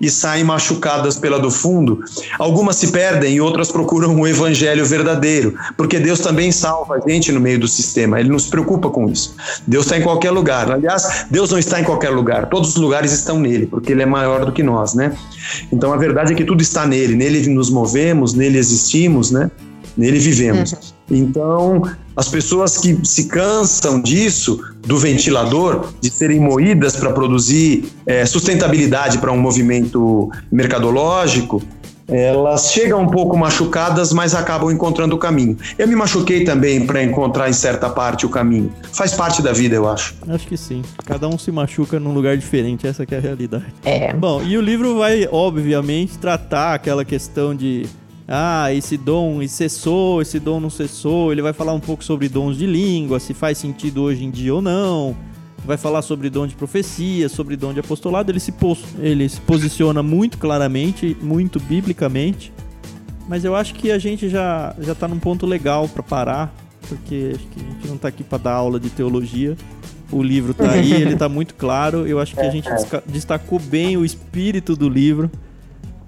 e saem machucadas pela do fundo. Algumas se perdem e outras procuram o evangelho verdadeiro, porque Deus também salva a gente no meio do sistema. Ele não se preocupa com isso. Deus está em qualquer lugar. Aliás, Deus não está em qualquer lugar. Todos os lugares estão nele, porque ele é maior do que nós, né? Então a verdade é que tudo está nele. Nele nos movemos, nele existimos, né? Nele vivemos. Uhum. Então, as pessoas que se cansam disso, do ventilador, de serem moídas para produzir é, sustentabilidade para um movimento mercadológico, elas chegam um pouco machucadas, mas acabam encontrando o caminho. Eu me machuquei também para encontrar em certa parte o caminho. Faz parte da vida, eu acho. Acho que sim. Cada um se machuca num lugar diferente, essa é a realidade. É. Bom, e o livro vai, obviamente, tratar aquela questão de ah, esse dom cessou, esse dom não cessou. Ele vai falar um pouco sobre dons de língua, se faz sentido hoje em dia ou não. Vai falar sobre dom de profecia, sobre dom de apostolado. Ele se, ele se posiciona muito claramente, muito biblicamente. Mas eu acho que a gente já, já tá num ponto legal para parar, porque acho que a gente não tá aqui para dar aula de teologia. O livro tá aí, *laughs* ele tá muito claro. Eu acho que a gente destacou bem o espírito do livro.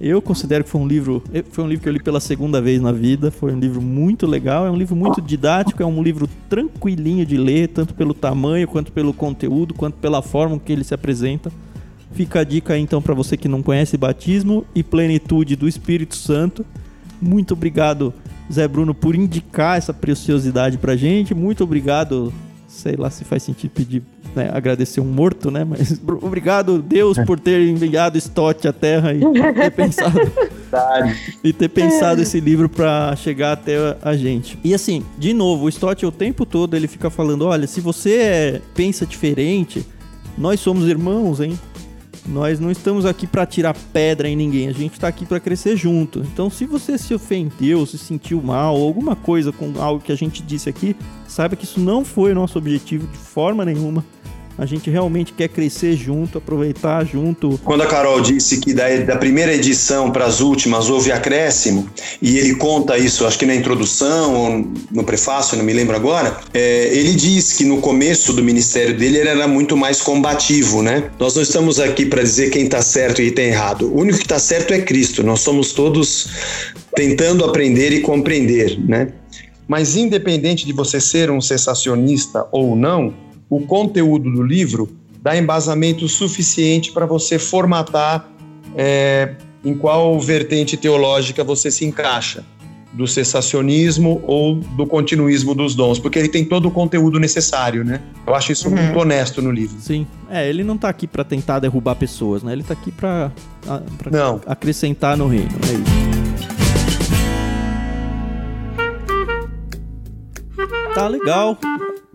Eu considero que foi um livro, foi um livro que eu li pela segunda vez na vida, foi um livro muito legal, é um livro muito didático, é um livro tranquilinho de ler, tanto pelo tamanho, quanto pelo conteúdo, quanto pela forma que ele se apresenta. Fica a dica aí então para você que não conhece batismo e plenitude do Espírito Santo. Muito obrigado, Zé Bruno, por indicar essa preciosidade pra gente. Muito obrigado, sei lá se faz sentido pedir né, agradecer um morto, né? Mas *laughs* obrigado, Deus, por ter enviado Stott à Terra e ter pensado. *laughs* e ter pensado esse livro para chegar até a gente. E assim, de novo, o Stott o tempo todo ele fica falando: olha, se você é, pensa diferente, nós somos irmãos, hein? Nós não estamos aqui para tirar pedra em ninguém, a gente está aqui para crescer junto. Então, se você se ofendeu, se sentiu mal, ou alguma coisa com algo que a gente disse aqui, saiba que isso não foi o nosso objetivo de forma nenhuma. A gente realmente quer crescer junto, aproveitar junto. Quando a Carol disse que da, da primeira edição para as últimas houve acréscimo, e ele conta isso, acho que na introdução ou no prefácio, não me lembro agora, é, ele diz que no começo do ministério dele ele era muito mais combativo, né? Nós não estamos aqui para dizer quem está certo e quem está errado. O único que está certo é Cristo. Nós somos todos tentando aprender e compreender, né? Mas independente de você ser um sensacionista ou não, o conteúdo do livro dá embasamento suficiente para você formatar é, em qual vertente teológica você se encaixa, do cessacionismo ou do continuismo dos dons, porque ele tem todo o conteúdo necessário, né? Eu acho isso uhum. muito honesto no livro. Sim. É, ele não está aqui para tentar derrubar pessoas, né? Ele está aqui para acrescentar no reino, é isso. Tá legal.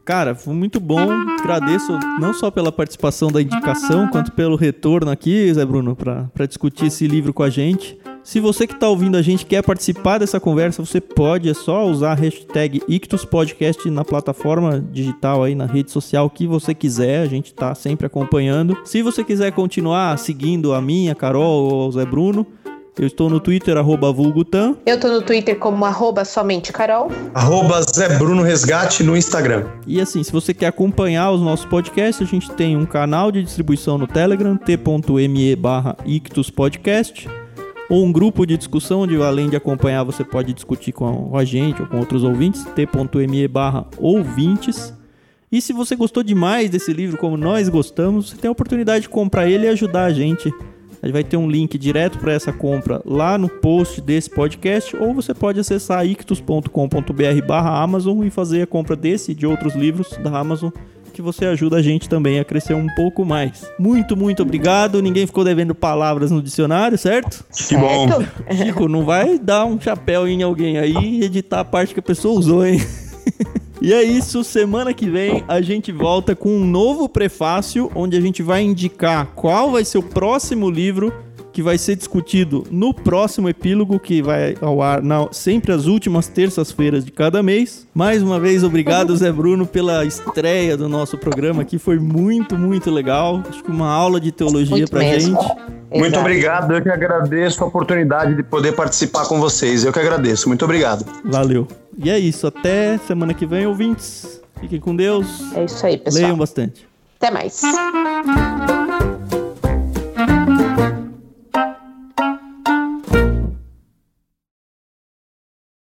Cara, foi muito bom. Agradeço não só pela participação da indicação, quanto pelo retorno aqui, Zé Bruno, para discutir esse livro com a gente. Se você que está ouvindo a gente quer participar dessa conversa, você pode, é só usar a hashtag IctusPodcast na plataforma digital aí, na rede social que você quiser, a gente está sempre acompanhando. Se você quiser continuar seguindo a minha, a Carol ou o Zé Bruno, eu estou no Twitter, arroba vulgutan. Eu estou no Twitter como arroba somente Carol. Arroba Zé Bruno Resgate no Instagram. E assim, se você quer acompanhar os nossos podcasts, a gente tem um canal de distribuição no Telegram, t.me barra ictuspodcast, ou um grupo de discussão onde além de acompanhar você pode discutir com a gente ou com outros ouvintes, t.me barra ouvintes. E se você gostou demais desse livro como nós gostamos, você tem a oportunidade de comprar ele e ajudar a gente a gente vai ter um link direto para essa compra lá no post desse podcast, ou você pode acessar ictus.com.br barra Amazon e fazer a compra desse e de outros livros da Amazon que você ajuda a gente também a crescer um pouco mais. Muito, muito obrigado. Ninguém ficou devendo palavras no dicionário, certo? Que bom. Chico, não vai dar um chapéu em alguém aí e editar a parte que a pessoa usou, hein? *laughs* E é isso, semana que vem a gente volta com um novo prefácio onde a gente vai indicar qual vai ser o próximo livro que vai ser discutido no próximo epílogo, que vai ao ar na, sempre às últimas terças-feiras de cada mês. Mais uma vez, obrigado, Zé Bruno, pela estreia do nosso programa aqui. Foi muito, muito legal. Acho que uma aula de teologia muito pra mesmo. gente. Muito Exato. obrigado, eu que agradeço a oportunidade de poder participar com vocês. Eu que agradeço. Muito obrigado. Valeu. E é isso. Até semana que vem, ouvintes. Fiquem com Deus. É isso aí, pessoal. Leiam bastante. Até mais.